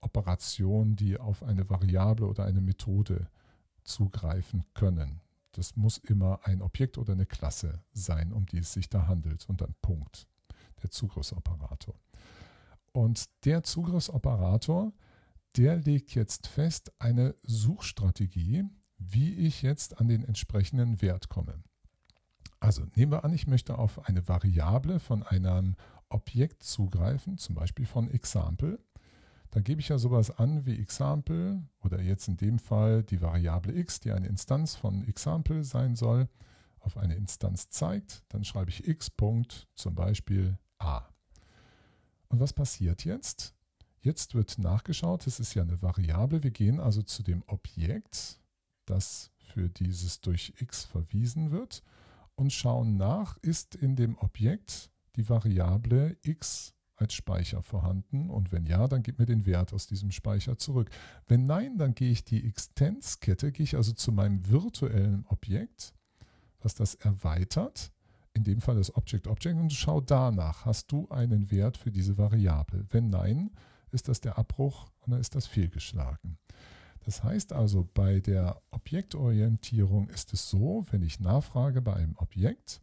Operationen, die auf eine Variable oder eine Methode zugreifen können. Das muss immer ein Objekt oder eine Klasse sein, um die es sich da handelt und ein Punkt, der Zugriffsoperator. Und der Zugriffsoperator, der legt jetzt fest eine Suchstrategie, wie ich jetzt an den entsprechenden Wert komme. Also nehmen wir an, ich möchte auf eine Variable von einem Objekt zugreifen, zum Beispiel von Example. Dann gebe ich ja sowas an wie Example oder jetzt in dem Fall die Variable x, die eine Instanz von Example sein soll, auf eine Instanz zeigt. Dann schreibe ich x. zum Beispiel a. Und was passiert jetzt? Jetzt wird nachgeschaut, es ist ja eine Variable. Wir gehen also zu dem Objekt, das für dieses durch x verwiesen wird und schauen nach, ist in dem Objekt die Variable x als Speicher vorhanden und wenn ja, dann gib mir den Wert aus diesem Speicher zurück. Wenn nein, dann gehe ich die Extens-Kette, gehe ich also zu meinem virtuellen Objekt, was das erweitert, in dem Fall das Object Object und schau danach, hast du einen Wert für diese Variable? Wenn nein, ist das der Abbruch und dann ist das fehlgeschlagen. Das heißt also, bei der Objektorientierung ist es so, wenn ich nachfrage bei einem Objekt,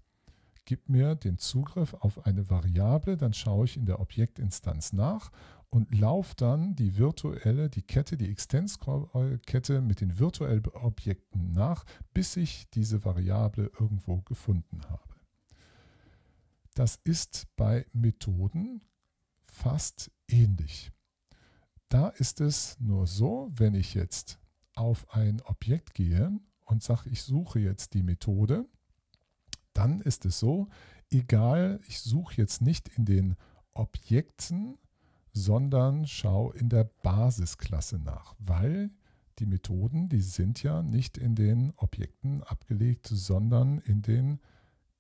gib mir den Zugriff auf eine Variable, dann schaue ich in der Objektinstanz nach und laufe dann die virtuelle, die Kette, die Extens-Kette mit den virtuellen Objekten nach, bis ich diese Variable irgendwo gefunden habe. Das ist bei Methoden fast ähnlich. Da ist es nur so, wenn ich jetzt auf ein Objekt gehe und sage, ich suche jetzt die Methode, dann ist es so, egal, ich suche jetzt nicht in den Objekten, sondern schaue in der Basisklasse nach, weil die Methoden, die sind ja nicht in den Objekten abgelegt, sondern in den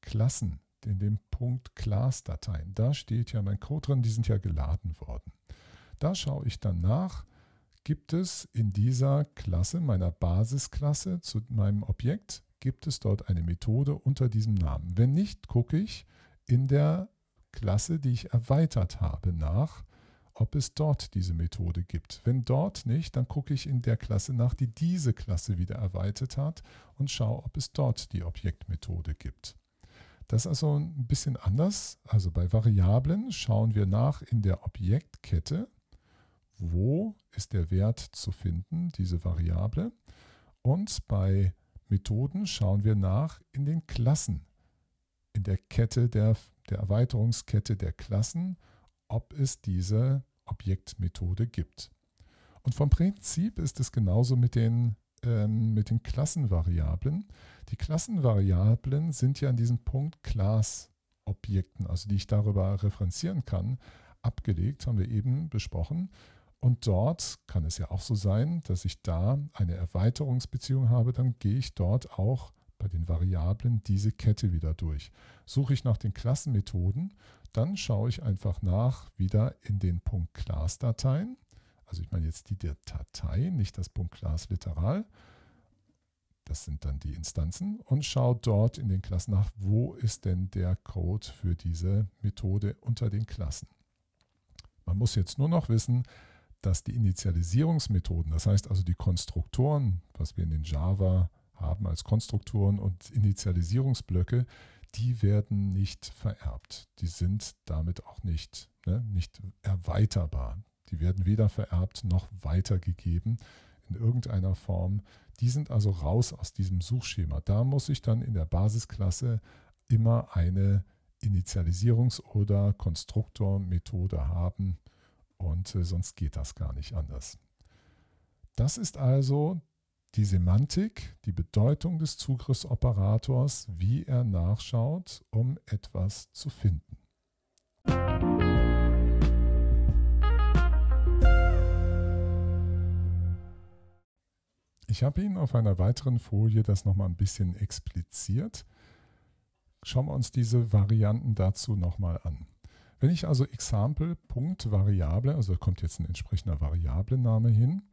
Klassen, in dem Punkt Class-Dateien. Da steht ja mein Code drin, die sind ja geladen worden. Da schaue ich dann nach, gibt es in dieser Klasse, meiner Basisklasse zu meinem Objekt, gibt es dort eine Methode unter diesem Namen. Wenn nicht, gucke ich in der Klasse, die ich erweitert habe, nach, ob es dort diese Methode gibt. Wenn dort nicht, dann gucke ich in der Klasse nach, die diese Klasse wieder erweitert hat und schaue, ob es dort die Objektmethode gibt. Das ist also ein bisschen anders. Also bei Variablen schauen wir nach in der Objektkette, wo ist der Wert zu finden, diese Variable. Und bei Methoden schauen wir nach in den Klassen, in der Kette der, der Erweiterungskette der Klassen, ob es diese Objektmethode gibt. Und vom Prinzip ist es genauso mit den, ähm, mit den Klassenvariablen. Die Klassenvariablen sind ja an diesem Punkt Class-Objekten, also die ich darüber referenzieren kann, abgelegt, haben wir eben besprochen. Und dort kann es ja auch so sein, dass ich da eine Erweiterungsbeziehung habe, dann gehe ich dort auch bei den Variablen diese Kette wieder durch. Suche ich nach den Klassenmethoden, dann schaue ich einfach nach wieder in den Punkt Class-Dateien. Also ich meine jetzt die der Datei, nicht das Punkt Class literal. Das sind dann die Instanzen und schaue dort in den Klassen nach, wo ist denn der Code für diese Methode unter den Klassen. Man muss jetzt nur noch wissen, dass die Initialisierungsmethoden, das heißt also die Konstruktoren, was wir in den Java haben als Konstruktoren und Initialisierungsblöcke, die werden nicht vererbt. Die sind damit auch nicht, ne, nicht erweiterbar. Die werden weder vererbt noch weitergegeben in irgendeiner Form. Die sind also raus aus diesem Suchschema. Da muss ich dann in der Basisklasse immer eine Initialisierungs- oder Konstruktormethode haben, und äh, sonst geht das gar nicht anders. Das ist also die Semantik, die Bedeutung des Zugriffsoperators, wie er nachschaut, um etwas zu finden. Ich habe Ihnen auf einer weiteren Folie das nochmal ein bisschen expliziert. Schauen wir uns diese Varianten dazu nochmal an. Wenn ich also Example.Variable, also da kommt jetzt ein entsprechender Variablename hin,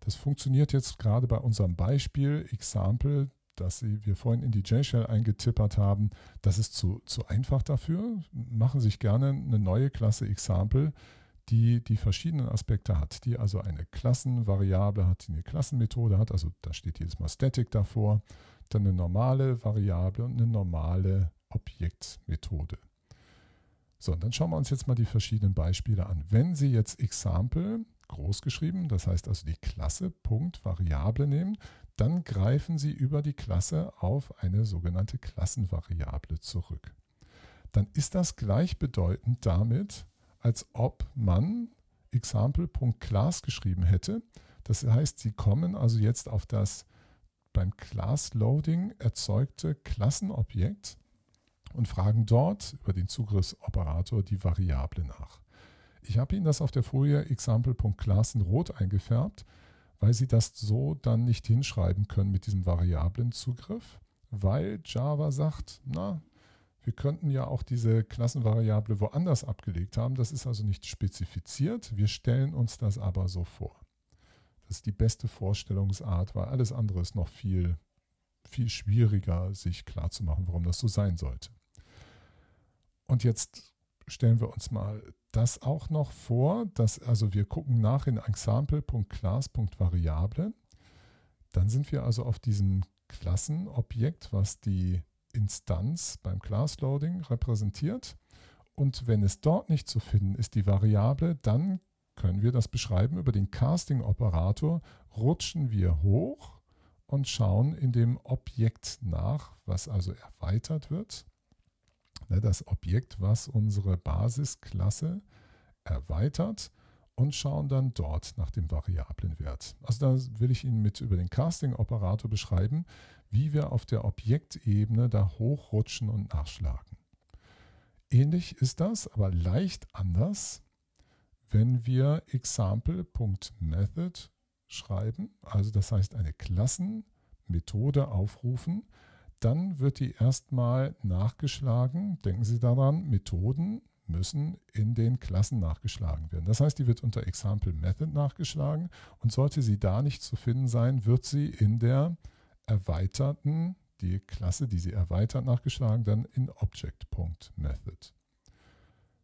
das funktioniert jetzt gerade bei unserem Beispiel Example, das wir vorhin in die J-Shell eingetippert haben, das ist zu, zu einfach dafür. Machen Sie sich gerne eine neue Klasse Example, die die verschiedenen Aspekte hat, die also eine Klassenvariable hat, die eine Klassenmethode hat, also da steht jedes Mal Static davor, dann eine normale Variable und eine normale Objektmethode. So, und dann schauen wir uns jetzt mal die verschiedenen Beispiele an. Wenn Sie jetzt Example groß geschrieben, das heißt also die Klasse Punkt Variable nehmen, dann greifen Sie über die Klasse auf eine sogenannte Klassenvariable zurück. Dann ist das gleichbedeutend damit, als ob man Example.class geschrieben hätte. Das heißt, Sie kommen also jetzt auf das beim Class Loading erzeugte Klassenobjekt und fragen dort über den Zugriffsoperator die Variable nach. Ich habe Ihnen das auf der Folie example.class in rot eingefärbt, weil Sie das so dann nicht hinschreiben können mit diesem Variablenzugriff, weil Java sagt, na, wir könnten ja auch diese Klassenvariable woanders abgelegt haben. Das ist also nicht spezifiziert. Wir stellen uns das aber so vor. Das ist die beste Vorstellungsart, weil alles andere ist noch viel, viel schwieriger, sich klarzumachen, warum das so sein sollte. Und jetzt stellen wir uns mal das auch noch vor, dass also wir gucken nach in example.class.variable. Dann sind wir also auf diesem Klassenobjekt, was die Instanz beim Class Loading repräsentiert. Und wenn es dort nicht zu finden ist, die Variable, dann können wir das beschreiben über den Casting-Operator, rutschen wir hoch und schauen in dem Objekt nach, was also erweitert wird. Ne, das Objekt, was unsere Basisklasse erweitert und schauen dann dort nach dem Variablenwert. Also da will ich Ihnen mit über den Casting-Operator beschreiben, wie wir auf der Objektebene da hochrutschen und nachschlagen. Ähnlich ist das, aber leicht anders, wenn wir example.method schreiben, also das heißt eine Klassenmethode aufrufen, dann wird die erstmal nachgeschlagen. Denken Sie daran, Methoden müssen in den Klassen nachgeschlagen werden. Das heißt, die wird unter Example Method nachgeschlagen und sollte sie da nicht zu finden sein, wird sie in der erweiterten, die Klasse, die sie erweitert, nachgeschlagen, dann in Object.method.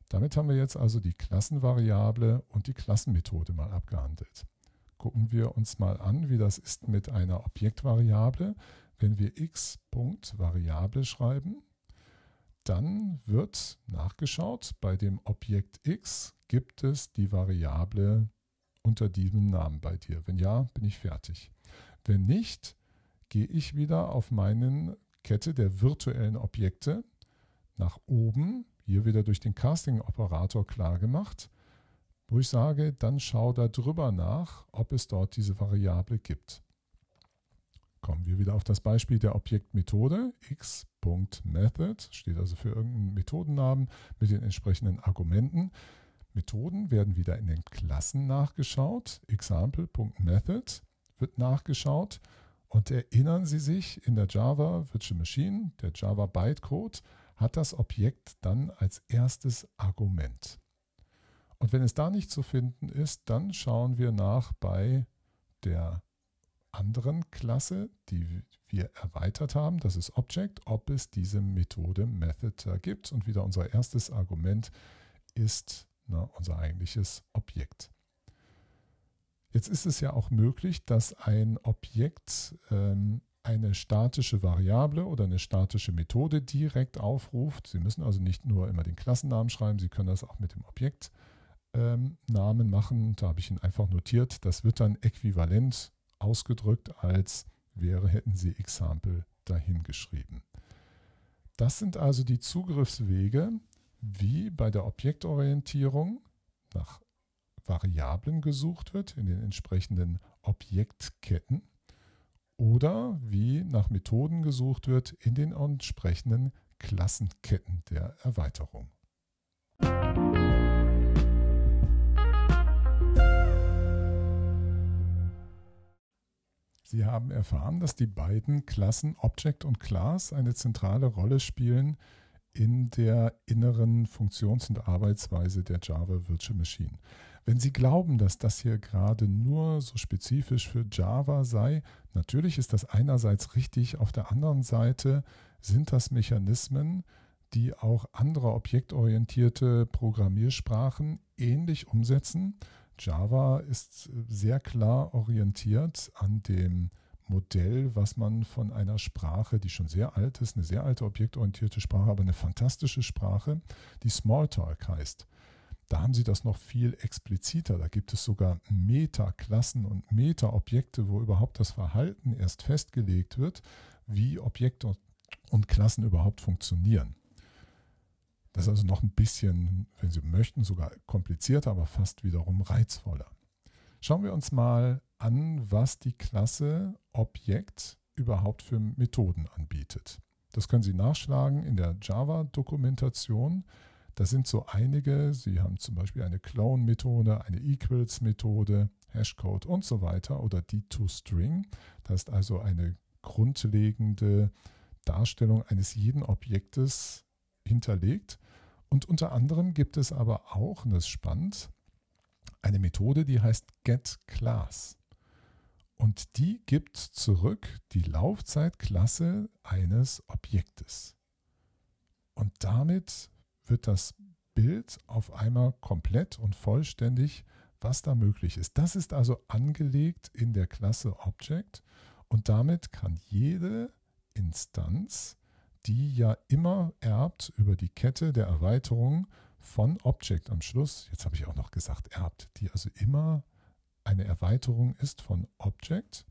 Damit haben wir jetzt also die Klassenvariable und die Klassenmethode mal abgehandelt. Gucken wir uns mal an, wie das ist mit einer Objektvariable. Wenn wir x.variable schreiben, dann wird nachgeschaut, bei dem Objekt x gibt es die Variable unter diesem Namen bei dir. Wenn ja, bin ich fertig. Wenn nicht, gehe ich wieder auf meine Kette der virtuellen Objekte nach oben, hier wieder durch den Casting-Operator klar gemacht, wo ich sage, dann schau da drüber nach, ob es dort diese Variable gibt. Kommen wir wieder auf das Beispiel der Objektmethode. x.method steht also für irgendeinen Methodennamen mit den entsprechenden Argumenten. Methoden werden wieder in den Klassen nachgeschaut. Example.method wird nachgeschaut und erinnern Sie sich, in der Java Virtual Machine, der Java Bytecode, hat das Objekt dann als erstes Argument. Und wenn es da nicht zu finden ist, dann schauen wir nach bei der anderen Klasse, die wir erweitert haben, das ist Object, ob es diese Methode Method gibt. Und wieder unser erstes Argument ist na, unser eigentliches Objekt. Jetzt ist es ja auch möglich, dass ein Objekt ähm, eine statische Variable oder eine statische Methode direkt aufruft. Sie müssen also nicht nur immer den Klassennamen schreiben, Sie können das auch mit dem Objektnamen ähm, machen. Da habe ich ihn einfach notiert. Das wird dann äquivalent ausgedrückt, als wäre, hätten Sie Example dahingeschrieben. Das sind also die Zugriffswege, wie bei der Objektorientierung nach Variablen gesucht wird in den entsprechenden Objektketten oder wie nach Methoden gesucht wird in den entsprechenden Klassenketten der Erweiterung. Sie haben erfahren, dass die beiden Klassen Object und Class eine zentrale Rolle spielen in der inneren Funktions- und Arbeitsweise der Java Virtual Machine. Wenn Sie glauben, dass das hier gerade nur so spezifisch für Java sei, natürlich ist das einerseits richtig, auf der anderen Seite sind das Mechanismen, die auch andere objektorientierte Programmiersprachen ähnlich umsetzen. Java ist sehr klar orientiert an dem Modell, was man von einer Sprache, die schon sehr alt ist, eine sehr alte objektorientierte Sprache, aber eine fantastische Sprache, die Smalltalk heißt. Da haben sie das noch viel expliziter. Da gibt es sogar Meta-Klassen und Meta-Objekte, wo überhaupt das Verhalten erst festgelegt wird, wie Objekte und Klassen überhaupt funktionieren. Das ist also noch ein bisschen, wenn Sie möchten, sogar komplizierter, aber fast wiederum reizvoller. Schauen wir uns mal an, was die Klasse Objekt überhaupt für Methoden anbietet. Das können Sie nachschlagen in der Java-Dokumentation. Da sind so einige. Sie haben zum Beispiel eine Clone-Methode, eine Equals-Methode, Hashcode und so weiter oder D2String. Das ist also eine grundlegende Darstellung eines jeden Objektes hinterlegt. Und unter anderem gibt es aber auch, und das ist spannend, eine Methode, die heißt getClass. Und die gibt zurück die Laufzeitklasse eines Objektes. Und damit wird das Bild auf einmal komplett und vollständig, was da möglich ist. Das ist also angelegt in der Klasse Object und damit kann jede Instanz die ja immer erbt über die Kette der Erweiterung von Object am Schluss. Jetzt habe ich auch noch gesagt erbt, die also immer eine Erweiterung ist von Object.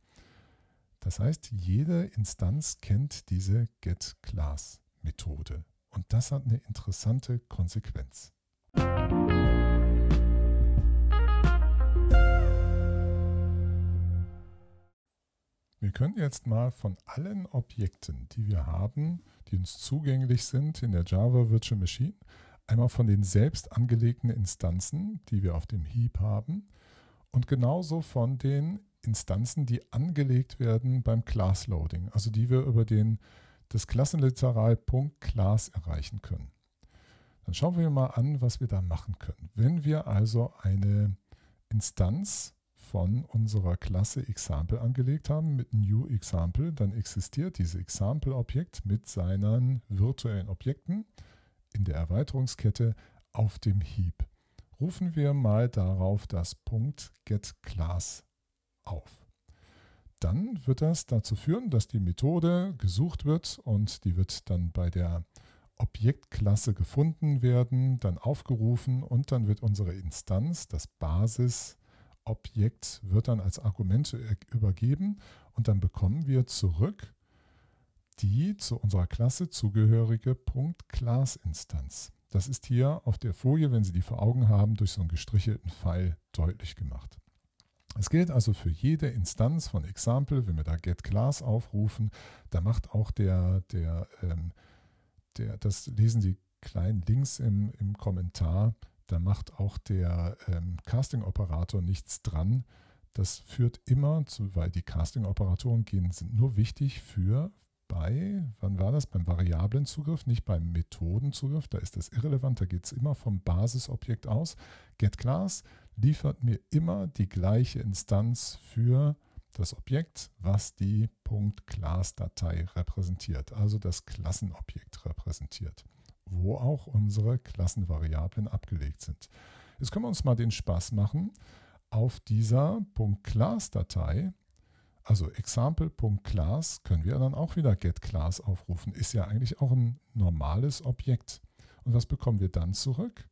Das heißt, jede Instanz kennt diese GetClass-Methode. Und das hat eine interessante Konsequenz. Wir können jetzt mal von allen Objekten, die wir haben, die uns zugänglich sind in der Java Virtual Machine, einmal von den selbst angelegten Instanzen, die wir auf dem Heap haben, und genauso von den Instanzen, die angelegt werden beim Class Loading, also die wir über den, das Klassenliteral .class erreichen können. Dann schauen wir mal an, was wir da machen können. Wenn wir also eine Instanz von unserer Klasse Example angelegt haben mit New Example, dann existiert dieses Example-Objekt mit seinen virtuellen Objekten in der Erweiterungskette auf dem Heap. Rufen wir mal darauf das Punkt getClass auf. Dann wird das dazu führen, dass die Methode gesucht wird und die wird dann bei der Objektklasse gefunden werden, dann aufgerufen und dann wird unsere Instanz, das Basis Objekt wird dann als Argument übergeben und dann bekommen wir zurück die zu unserer Klasse zugehörige Punkt-Class-Instanz. Das ist hier auf der Folie, wenn Sie die vor Augen haben, durch so einen gestrichelten Pfeil deutlich gemacht. Es gilt also für jede Instanz von Example, wenn wir da getClass aufrufen, da macht auch der, der, ähm, der das lesen Sie klein links im, im Kommentar, da macht auch der ähm, Casting-Operator nichts dran. Das führt immer zu, weil die Casting-Operatoren gehen, sind nur wichtig für bei, wann war das? Beim Variablenzugriff, nicht beim Methodenzugriff, da ist das irrelevant, da geht es immer vom Basisobjekt aus. GetClass liefert mir immer die gleiche Instanz für das Objekt, was die .class-Datei repräsentiert, also das Klassenobjekt repräsentiert wo auch unsere Klassenvariablen abgelegt sind. Jetzt können wir uns mal den Spaß machen, auf dieser .class-Datei, also example.class, können wir dann auch wieder getClass aufrufen. Ist ja eigentlich auch ein normales Objekt. Und was bekommen wir dann zurück?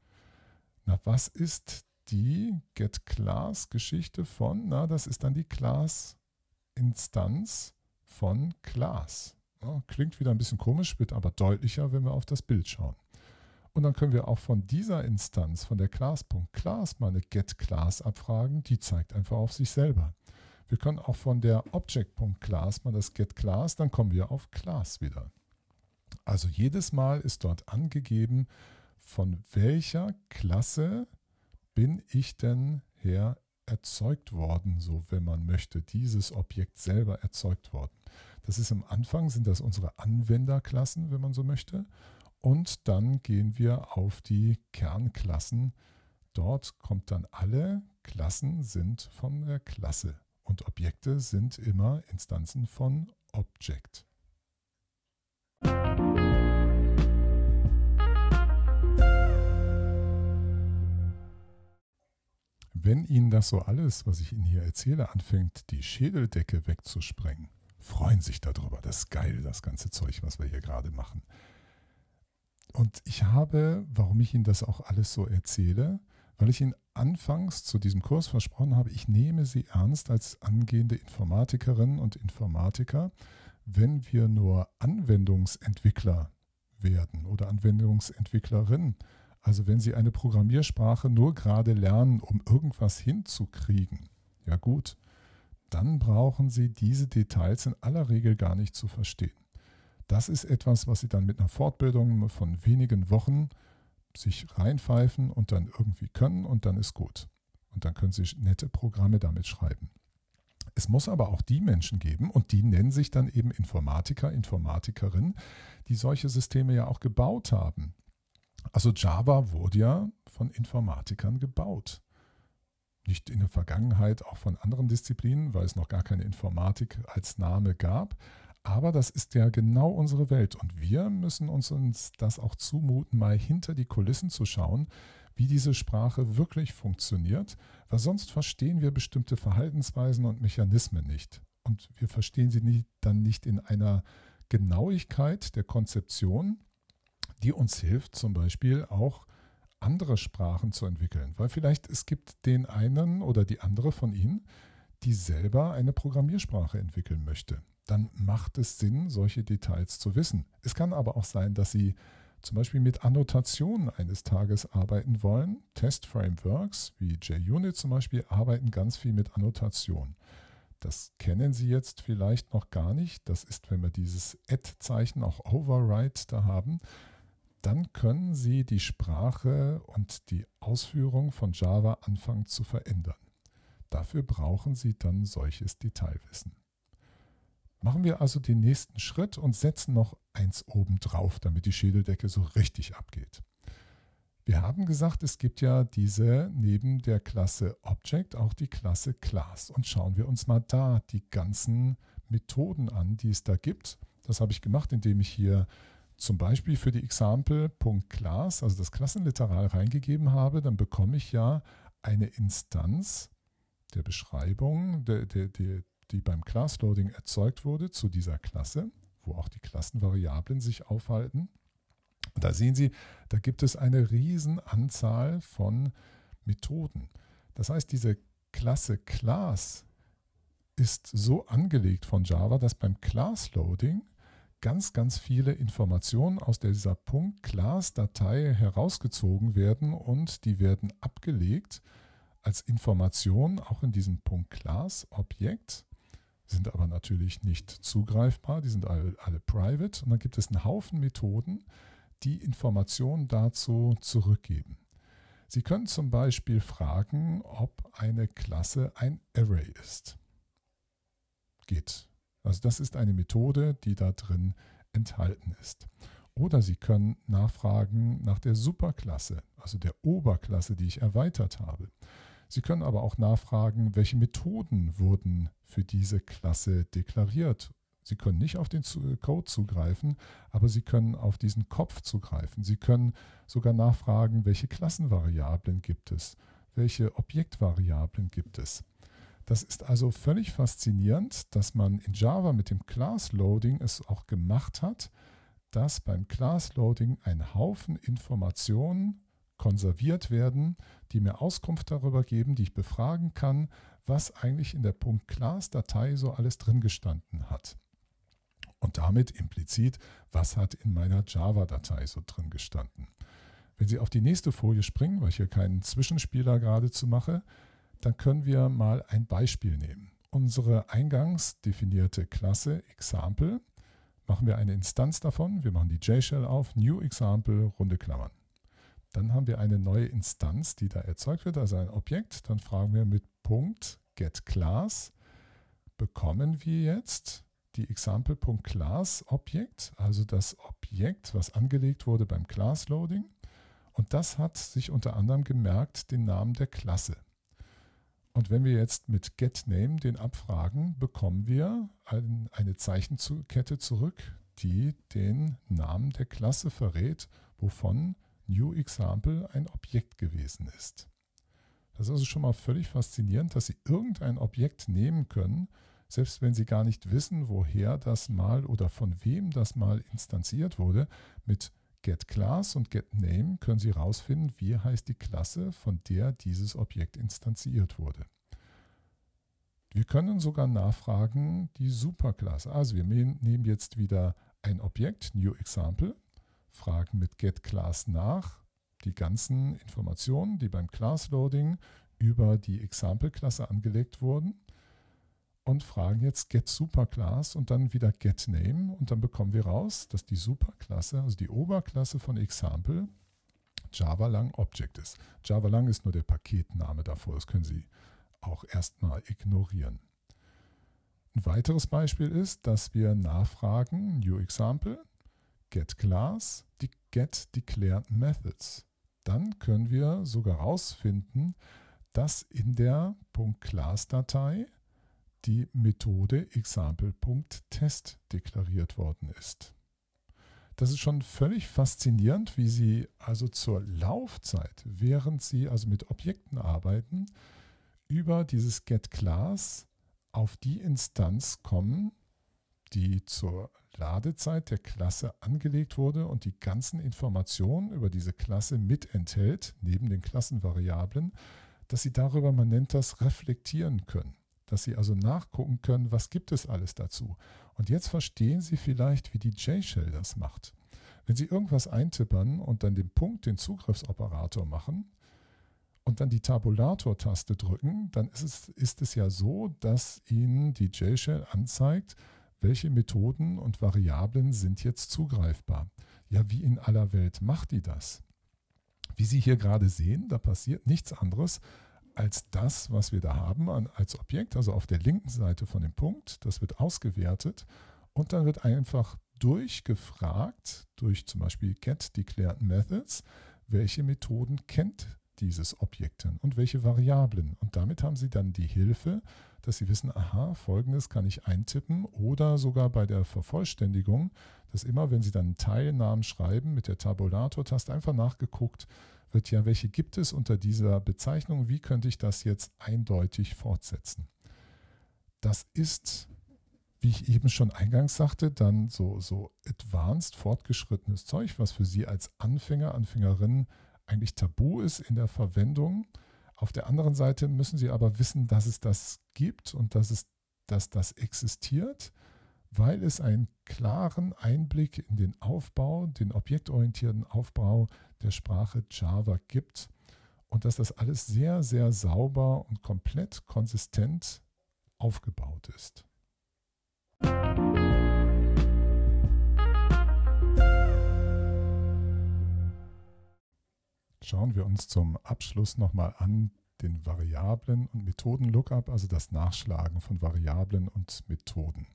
Na, was ist die getClass-Geschichte von? Na, das ist dann die Class-Instanz von Class. Ja, klingt wieder ein bisschen komisch, wird aber deutlicher, wenn wir auf das Bild schauen. Und dann können wir auch von dieser Instanz, von der Class.class, mal eine getClass abfragen. Die zeigt einfach auf sich selber. Wir können auch von der Object.class mal das getClass, dann kommen wir auf Class wieder. Also jedes Mal ist dort angegeben, von welcher Klasse bin ich denn her erzeugt worden, so wenn man möchte, dieses Objekt selber erzeugt worden. Das ist am Anfang, sind das unsere Anwenderklassen, wenn man so möchte. Und dann gehen wir auf die Kernklassen dort kommt dann alle Klassen sind von der Klasse und Objekte sind immer Instanzen von Object. Wenn Ihnen das so alles, was ich Ihnen hier erzähle, anfängt, die Schädeldecke wegzusprengen, freuen sich darüber. Das ist geil, das ganze Zeug, was wir hier gerade machen. Und ich habe, warum ich Ihnen das auch alles so erzähle, weil ich Ihnen anfangs zu diesem Kurs versprochen habe, ich nehme Sie ernst als angehende Informatikerin und Informatiker, wenn wir nur Anwendungsentwickler werden oder Anwendungsentwicklerin. Also wenn Sie eine Programmiersprache nur gerade lernen, um irgendwas hinzukriegen, ja gut, dann brauchen Sie diese Details in aller Regel gar nicht zu verstehen. Das ist etwas, was Sie dann mit einer Fortbildung von wenigen Wochen sich reinpfeifen und dann irgendwie können und dann ist gut. Und dann können Sie nette Programme damit schreiben. Es muss aber auch die Menschen geben, und die nennen sich dann eben Informatiker, Informatikerinnen, die solche Systeme ja auch gebaut haben. Also Java wurde ja von Informatikern gebaut. Nicht in der Vergangenheit auch von anderen Disziplinen, weil es noch gar keine Informatik als Name gab. Aber das ist ja genau unsere Welt und wir müssen uns, das auch zumuten, mal hinter die Kulissen zu schauen, wie diese Sprache wirklich funktioniert, weil sonst verstehen wir bestimmte Verhaltensweisen und Mechanismen nicht. Und wir verstehen sie nicht, dann nicht in einer Genauigkeit der Konzeption, die uns hilft, zum Beispiel auch andere Sprachen zu entwickeln. Weil vielleicht es gibt den einen oder die andere von Ihnen, die selber eine Programmiersprache entwickeln möchte dann macht es Sinn, solche Details zu wissen. Es kann aber auch sein, dass Sie zum Beispiel mit Annotationen eines Tages arbeiten wollen. Test-Frameworks wie JUnit zum Beispiel arbeiten ganz viel mit Annotationen. Das kennen Sie jetzt vielleicht noch gar nicht. Das ist, wenn wir dieses Add-Zeichen, auch Override da haben, dann können Sie die Sprache und die Ausführung von Java anfangen zu verändern. Dafür brauchen Sie dann solches Detailwissen. Machen wir also den nächsten Schritt und setzen noch eins oben drauf, damit die Schädeldecke so richtig abgeht. Wir haben gesagt, es gibt ja diese neben der Klasse Object auch die Klasse Class. Und schauen wir uns mal da die ganzen Methoden an, die es da gibt. Das habe ich gemacht, indem ich hier zum Beispiel für die Example.class, also das Klassenliteral reingegeben habe. Dann bekomme ich ja eine Instanz der Beschreibung, der, der, der, die beim Class-Loading erzeugt wurde zu dieser Klasse, wo auch die Klassenvariablen sich aufhalten. Und da sehen Sie, da gibt es eine Riesenanzahl von Methoden. Das heißt, diese Klasse Class ist so angelegt von Java, dass beim Class-Loading ganz, ganz viele Informationen aus dieser Punkt Class-Datei herausgezogen werden und die werden abgelegt als Information auch in diesem Punkt Class-Objekt sind aber natürlich nicht zugreifbar, die sind alle, alle private und dann gibt es einen Haufen Methoden, die Informationen dazu zurückgeben. Sie können zum Beispiel fragen, ob eine Klasse ein Array ist. Geht. Also das ist eine Methode, die da drin enthalten ist. Oder Sie können nachfragen nach der Superklasse, also der Oberklasse, die ich erweitert habe. Sie können aber auch nachfragen, welche Methoden wurden für diese Klasse deklariert. Sie können nicht auf den Code zugreifen, aber Sie können auf diesen Kopf zugreifen. Sie können sogar nachfragen, welche Klassenvariablen gibt es, welche Objektvariablen gibt es. Das ist also völlig faszinierend, dass man in Java mit dem Class Loading es auch gemacht hat, dass beim Class Loading ein Haufen Informationen konserviert werden, die mir Auskunft darüber geben, die ich befragen kann, was eigentlich in der .class-Datei so alles drin gestanden hat. Und damit implizit, was hat in meiner Java-Datei so drin gestanden. Wenn Sie auf die nächste Folie springen, weil ich hier keinen Zwischenspieler geradezu mache, dann können wir mal ein Beispiel nehmen. Unsere eingangs definierte Klasse Example machen wir eine Instanz davon. Wir machen die JShell auf, New Example, runde Klammern. Dann haben wir eine neue Instanz, die da erzeugt wird, also ein Objekt. Dann fragen wir mit Punkt getClass, bekommen wir jetzt die Example.class Objekt, also das Objekt, was angelegt wurde beim Class Loading. Und das hat sich unter anderem gemerkt den Namen der Klasse. Und wenn wir jetzt mit getName den abfragen, bekommen wir ein, eine Zeichenkette zurück, die den Namen der Klasse verrät, wovon NewExample ein Objekt gewesen ist. Das ist also schon mal völlig faszinierend, dass Sie irgendein Objekt nehmen können, selbst wenn Sie gar nicht wissen, woher das mal oder von wem das mal instanziert wurde. Mit getClass und getName können Sie herausfinden, wie heißt die Klasse, von der dieses Objekt instanziert wurde. Wir können sogar nachfragen die Superklasse. Also wir nehmen jetzt wieder ein Objekt, NewExample, fragen mit getClass nach die ganzen Informationen, die beim Class-Loading über die Example-Klasse angelegt wurden und fragen jetzt getSuperClass und dann wieder getName und dann bekommen wir raus, dass die Superklasse, also die Oberklasse von Example, Java-Lang Object ist. Java-Lang ist nur der Paketname davor, das können Sie auch erstmal ignorieren. Ein weiteres Beispiel ist, dass wir nachfragen, New Example, getClass, die getDeclared Methods. Dann können wir sogar herausfinden, dass in der .class-Datei die Methode example.test deklariert worden ist. Das ist schon völlig faszinierend, wie Sie also zur Laufzeit, während Sie also mit Objekten arbeiten, über dieses getClass auf die Instanz kommen, die zur Ladezeit der Klasse angelegt wurde und die ganzen Informationen über diese Klasse mit enthält, neben den Klassenvariablen, dass Sie darüber, man nennt das, reflektieren können. Dass Sie also nachgucken können, was gibt es alles dazu. Und jetzt verstehen Sie vielleicht, wie die J-Shell das macht. Wenn Sie irgendwas eintippern und dann den Punkt, den Zugriffsoperator machen, und dann die Tabulator-Taste drücken, dann ist es, ist es ja so, dass Ihnen die JShell anzeigt, welche Methoden und Variablen sind jetzt zugreifbar. Ja, wie in aller Welt macht die das? Wie Sie hier gerade sehen, da passiert nichts anderes als das, was wir da haben als Objekt, also auf der linken Seite von dem Punkt. Das wird ausgewertet und dann wird einfach durchgefragt durch zum Beispiel get declared methods, welche Methoden kennt dieses Objekten und welche Variablen. Und damit haben Sie dann die Hilfe, dass Sie wissen, aha, folgendes kann ich eintippen oder sogar bei der Vervollständigung, dass immer, wenn Sie dann einen Teilnamen schreiben mit der Tabulator-Taste einfach nachgeguckt wird, ja, welche gibt es unter dieser Bezeichnung, wie könnte ich das jetzt eindeutig fortsetzen. Das ist, wie ich eben schon eingangs sagte, dann so, so advanced, fortgeschrittenes Zeug, was für Sie als Anfänger, Anfängerin eigentlich tabu ist in der Verwendung. Auf der anderen Seite müssen Sie aber wissen, dass es das gibt und dass, es, dass das existiert, weil es einen klaren Einblick in den Aufbau, den objektorientierten Aufbau der Sprache Java gibt und dass das alles sehr, sehr sauber und komplett konsistent aufgebaut ist. Schauen wir uns zum Abschluss nochmal an den Variablen- und Methoden-Lookup, also das Nachschlagen von Variablen und Methoden.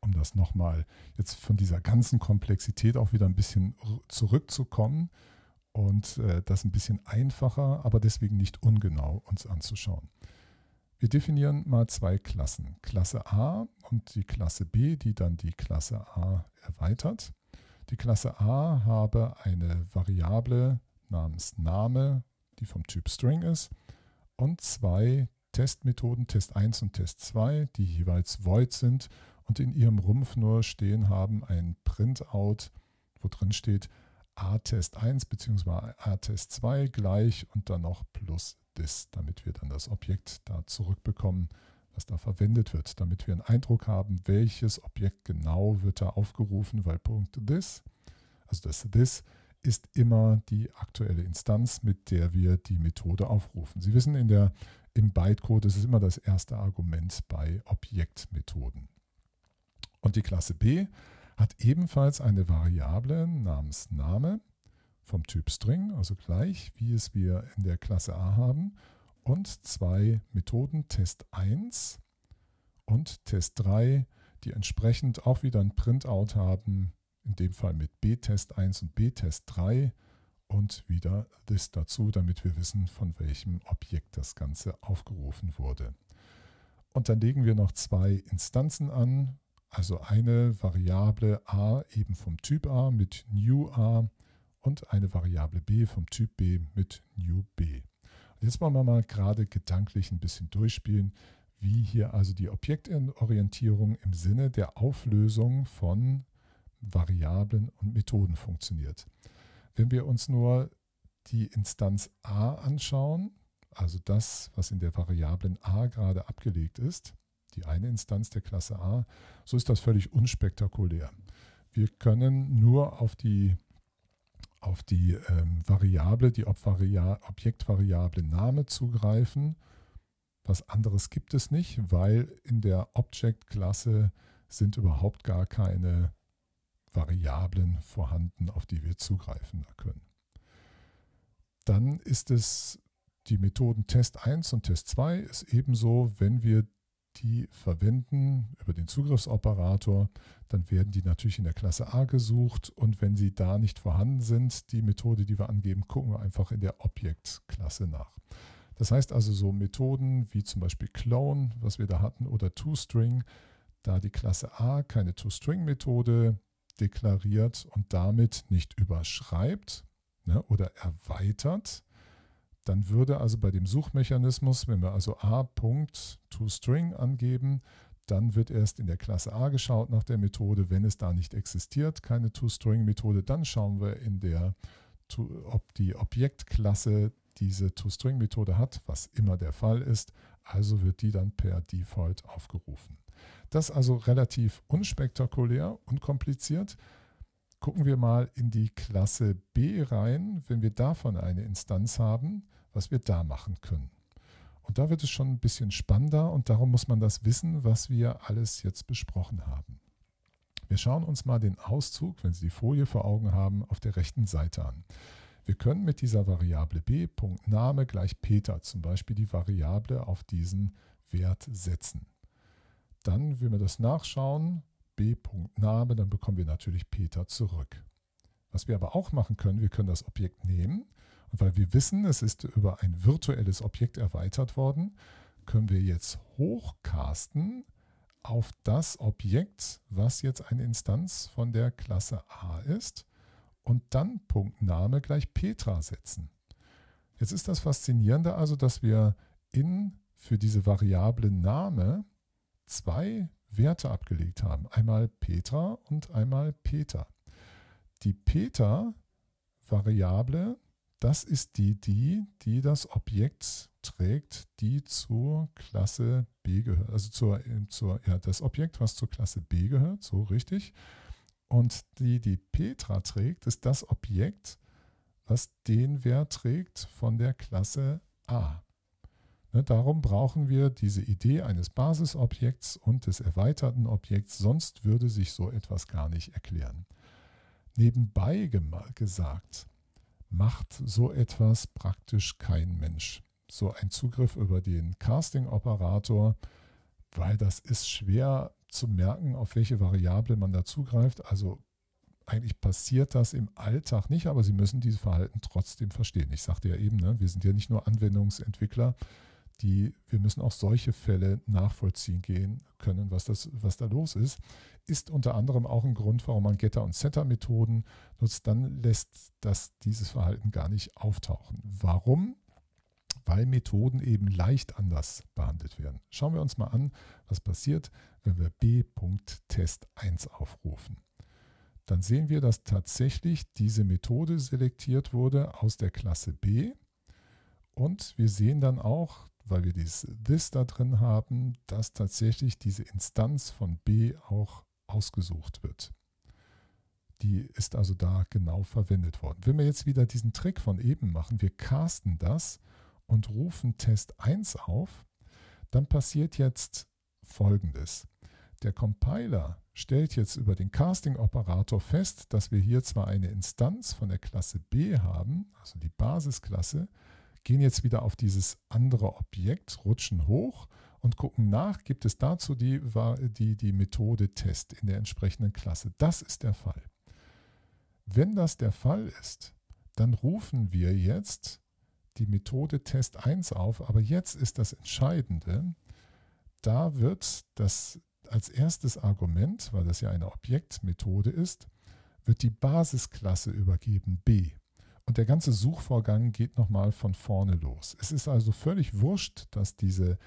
Um das nochmal jetzt von dieser ganzen Komplexität auch wieder ein bisschen zurückzukommen und äh, das ein bisschen einfacher, aber deswegen nicht ungenau uns anzuschauen. Wir definieren mal zwei Klassen, Klasse A und die Klasse B, die dann die Klasse A erweitert. Die Klasse A habe eine Variable namens Name, die vom Typ String ist, und zwei Testmethoden, Test 1 und Test 2, die jeweils void sind und in ihrem Rumpf nur stehen haben ein Printout, wo drin steht A-Test 1 bzw. A-Test 2 gleich und dann noch plus this, damit wir dann das Objekt da zurückbekommen, was da verwendet wird, damit wir einen Eindruck haben, welches Objekt genau wird da aufgerufen, weil Punkt this, also das this ist immer die aktuelle Instanz, mit der wir die Methode aufrufen. Sie wissen, in der, im Bytecode ist es immer das erste Argument bei Objektmethoden. Und die Klasse B hat ebenfalls eine Variable namens Name vom Typ String, also gleich wie es wir in der Klasse A haben, und zwei Methoden Test 1 und Test 3, die entsprechend auch wieder ein Printout haben in dem Fall mit B-Test 1 und B-Test 3 und wieder this dazu, damit wir wissen, von welchem Objekt das Ganze aufgerufen wurde. Und dann legen wir noch zwei Instanzen an, also eine Variable a eben vom Typ a mit new a und eine Variable b vom Typ b mit new b. Jetzt wollen wir mal gerade gedanklich ein bisschen durchspielen, wie hier also die Objektorientierung im Sinne der Auflösung von Variablen und Methoden funktioniert. Wenn wir uns nur die Instanz a anschauen, also das, was in der Variablen a gerade abgelegt ist, die eine Instanz der Klasse a, so ist das völlig unspektakulär. Wir können nur auf die, auf die ähm, Variable, die Objektvariable Name zugreifen. Was anderes gibt es nicht, weil in der Object-Klasse sind überhaupt gar keine Variablen vorhanden, auf die wir zugreifen können. Dann ist es die Methoden Test 1 und Test 2 ist ebenso, wenn wir die verwenden über den Zugriffsoperator, dann werden die natürlich in der Klasse A gesucht und wenn sie da nicht vorhanden sind, die Methode, die wir angeben, gucken wir einfach in der Objektklasse nach. Das heißt also so Methoden wie zum Beispiel Clone, was wir da hatten, oder ToString, da die Klasse A keine ToString-Methode deklariert und damit nicht überschreibt ne, oder erweitert, dann würde also bei dem Suchmechanismus, wenn wir also a.toString angeben, dann wird erst in der Klasse A geschaut nach der Methode. Wenn es da nicht existiert, keine ToString-Methode, dann schauen wir in der, ob die Objektklasse diese ToString-Methode hat, was immer der Fall ist. Also wird die dann per Default aufgerufen. Das also relativ unspektakulär, unkompliziert. Gucken wir mal in die Klasse B rein, wenn wir davon eine Instanz haben, was wir da machen können. Und da wird es schon ein bisschen spannender und darum muss man das wissen, was wir alles jetzt besprochen haben. Wir schauen uns mal den Auszug, wenn Sie die Folie vor Augen haben, auf der rechten Seite an. Wir können mit dieser Variable b, Name gleich Peter, zum Beispiel die Variable auf diesen Wert setzen. Dann, wenn wir das nachschauen, b.name, dann bekommen wir natürlich Peter zurück. Was wir aber auch machen können, wir können das Objekt nehmen weil wir wissen, es ist über ein virtuelles Objekt erweitert worden, können wir jetzt hochcasten auf das Objekt, was jetzt eine Instanz von der Klasse A ist und dann Punkt Name gleich Petra setzen. Jetzt ist das Faszinierende also, dass wir in für diese Variable Name zwei Werte abgelegt haben. Einmal Petra und einmal Peter. Die Peter-Variable, das ist die, die, die das Objekt trägt, die zur Klasse B gehört. Also zur, zur, ja, das Objekt, was zur Klasse B gehört, so richtig. Und die, die Petra trägt, ist das Objekt, was den Wert trägt von der Klasse A. Ne, darum brauchen wir diese Idee eines Basisobjekts und des erweiterten Objekts, sonst würde sich so etwas gar nicht erklären. Nebenbei gesagt, macht so etwas praktisch kein Mensch. So ein Zugriff über den Casting-Operator, weil das ist schwer zu merken, auf welche Variable man da zugreift. Also eigentlich passiert das im Alltag nicht, aber Sie müssen dieses Verhalten trotzdem verstehen. Ich sagte ja eben, ne, wir sind ja nicht nur Anwendungsentwickler, die, wir müssen auch solche Fälle nachvollziehen gehen können, was, das, was da los ist, ist unter anderem auch ein Grund, warum man Getter- und Setter-Methoden nutzt. Dann lässt das dieses Verhalten gar nicht auftauchen. Warum? Weil Methoden eben leicht anders behandelt werden. Schauen wir uns mal an, was passiert, wenn wir b.test1 aufrufen. Dann sehen wir, dass tatsächlich diese Methode selektiert wurde aus der Klasse B. Und wir sehen dann auch, weil wir dieses this da drin haben, dass tatsächlich diese Instanz von B auch ausgesucht wird. Die ist also da genau verwendet worden. Wenn wir jetzt wieder diesen Trick von eben machen, wir casten das und rufen Test 1 auf, dann passiert jetzt Folgendes. Der Compiler stellt jetzt über den Casting-Operator fest, dass wir hier zwar eine Instanz von der Klasse B haben, also die Basisklasse, gehen jetzt wieder auf dieses andere Objekt, rutschen hoch und gucken nach, gibt es dazu die, die, die Methode Test in der entsprechenden Klasse. Das ist der Fall. Wenn das der Fall ist, dann rufen wir jetzt die Methode Test 1 auf. Aber jetzt ist das Entscheidende, da wird das als erstes Argument, weil das ja eine Objektmethode ist, wird die Basisklasse übergeben B. Und der ganze Suchvorgang geht nochmal von vorne los. Es ist also völlig wurscht, dass diese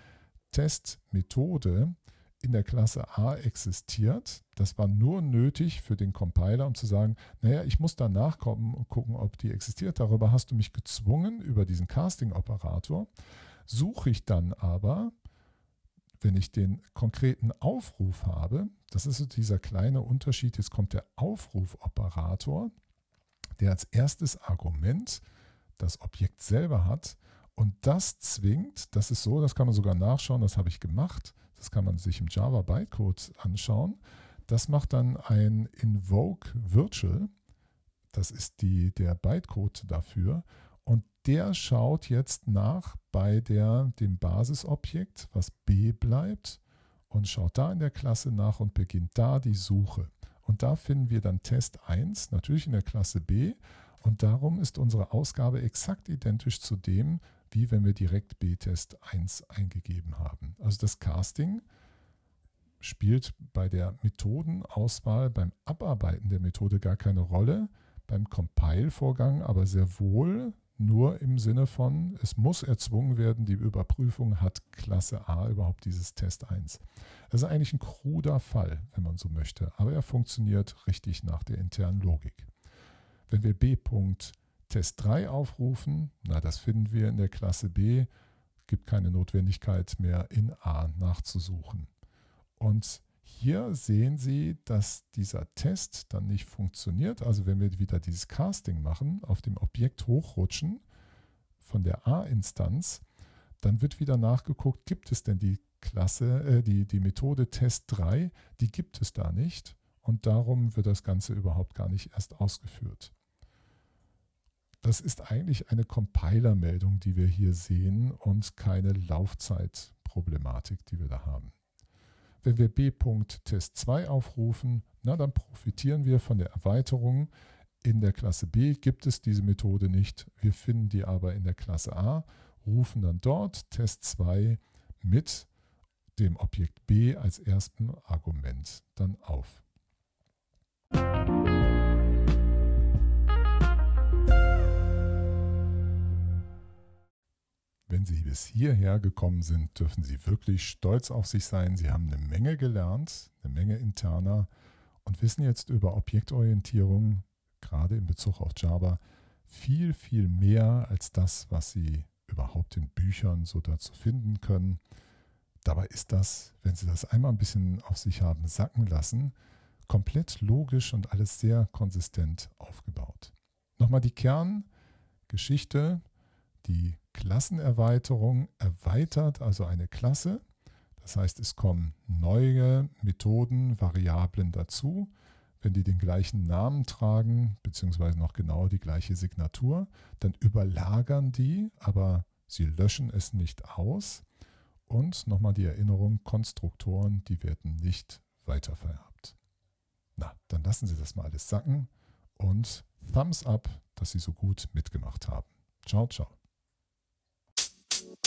Testmethode in der Klasse A existiert. Das war nur nötig für den Compiler, um zu sagen, naja, ich muss da nachkommen und gucken, ob die existiert. Darüber hast du mich gezwungen, über diesen Casting-Operator. Suche ich dann aber, wenn ich den konkreten Aufruf habe, das ist so dieser kleine Unterschied, jetzt kommt der Aufrufoperator, der als erstes Argument das Objekt selber hat und das zwingt, das ist so, das kann man sogar nachschauen, das habe ich gemacht, das kann man sich im Java Bytecode anschauen. Das macht dann ein Invoke Virtual. Das ist die, der Bytecode dafür. Und der schaut jetzt nach bei der, dem Basisobjekt, was B bleibt, und schaut da in der Klasse nach und beginnt da die Suche. Und da finden wir dann Test 1, natürlich in der Klasse B. Und darum ist unsere Ausgabe exakt identisch zu dem, wie wenn wir direkt B-Test 1 eingegeben haben. Also das Casting spielt bei der Methodenauswahl, beim Abarbeiten der Methode gar keine Rolle, beim Compile-Vorgang aber sehr wohl nur im Sinne von, es muss erzwungen werden, die Überprüfung hat Klasse A überhaupt dieses Test 1. Das ist eigentlich ein kruder Fall, wenn man so möchte, aber er funktioniert richtig nach der internen Logik. Wenn wir B. Test 3 aufrufen, na, das finden wir in der Klasse B, gibt keine Notwendigkeit mehr in A nachzusuchen. Und hier sehen Sie, dass dieser Test dann nicht funktioniert. Also wenn wir wieder dieses Casting machen, auf dem Objekt hochrutschen von der A-Instanz, dann wird wieder nachgeguckt, gibt es denn die Klasse, äh, die, die Methode Test 3, die gibt es da nicht. Und darum wird das Ganze überhaupt gar nicht erst ausgeführt. Das ist eigentlich eine Compiler-Meldung, die wir hier sehen und keine Laufzeitproblematik, die wir da haben. Wenn wir b.test2 aufrufen, na, dann profitieren wir von der Erweiterung. In der Klasse B gibt es diese Methode nicht. Wir finden die aber in der Klasse A, rufen dann dort test2 mit dem Objekt B als ersten Argument dann auf. Sie bis hierher gekommen sind, dürfen Sie wirklich stolz auf sich sein. Sie haben eine Menge gelernt, eine Menge interner und wissen jetzt über Objektorientierung, gerade in Bezug auf Java, viel, viel mehr als das, was Sie überhaupt in Büchern so dazu finden können. Dabei ist das, wenn Sie das einmal ein bisschen auf sich haben sacken lassen, komplett logisch und alles sehr konsistent aufgebaut. Nochmal die Kerngeschichte, die Klassenerweiterung erweitert also eine Klasse. Das heißt, es kommen neue Methoden, Variablen dazu. Wenn die den gleichen Namen tragen, beziehungsweise noch genau die gleiche Signatur, dann überlagern die, aber sie löschen es nicht aus. Und nochmal die Erinnerung, Konstruktoren, die werden nicht weitervererbt. Na, dann lassen Sie das mal alles sacken und Thumbs up, dass Sie so gut mitgemacht haben. Ciao, ciao.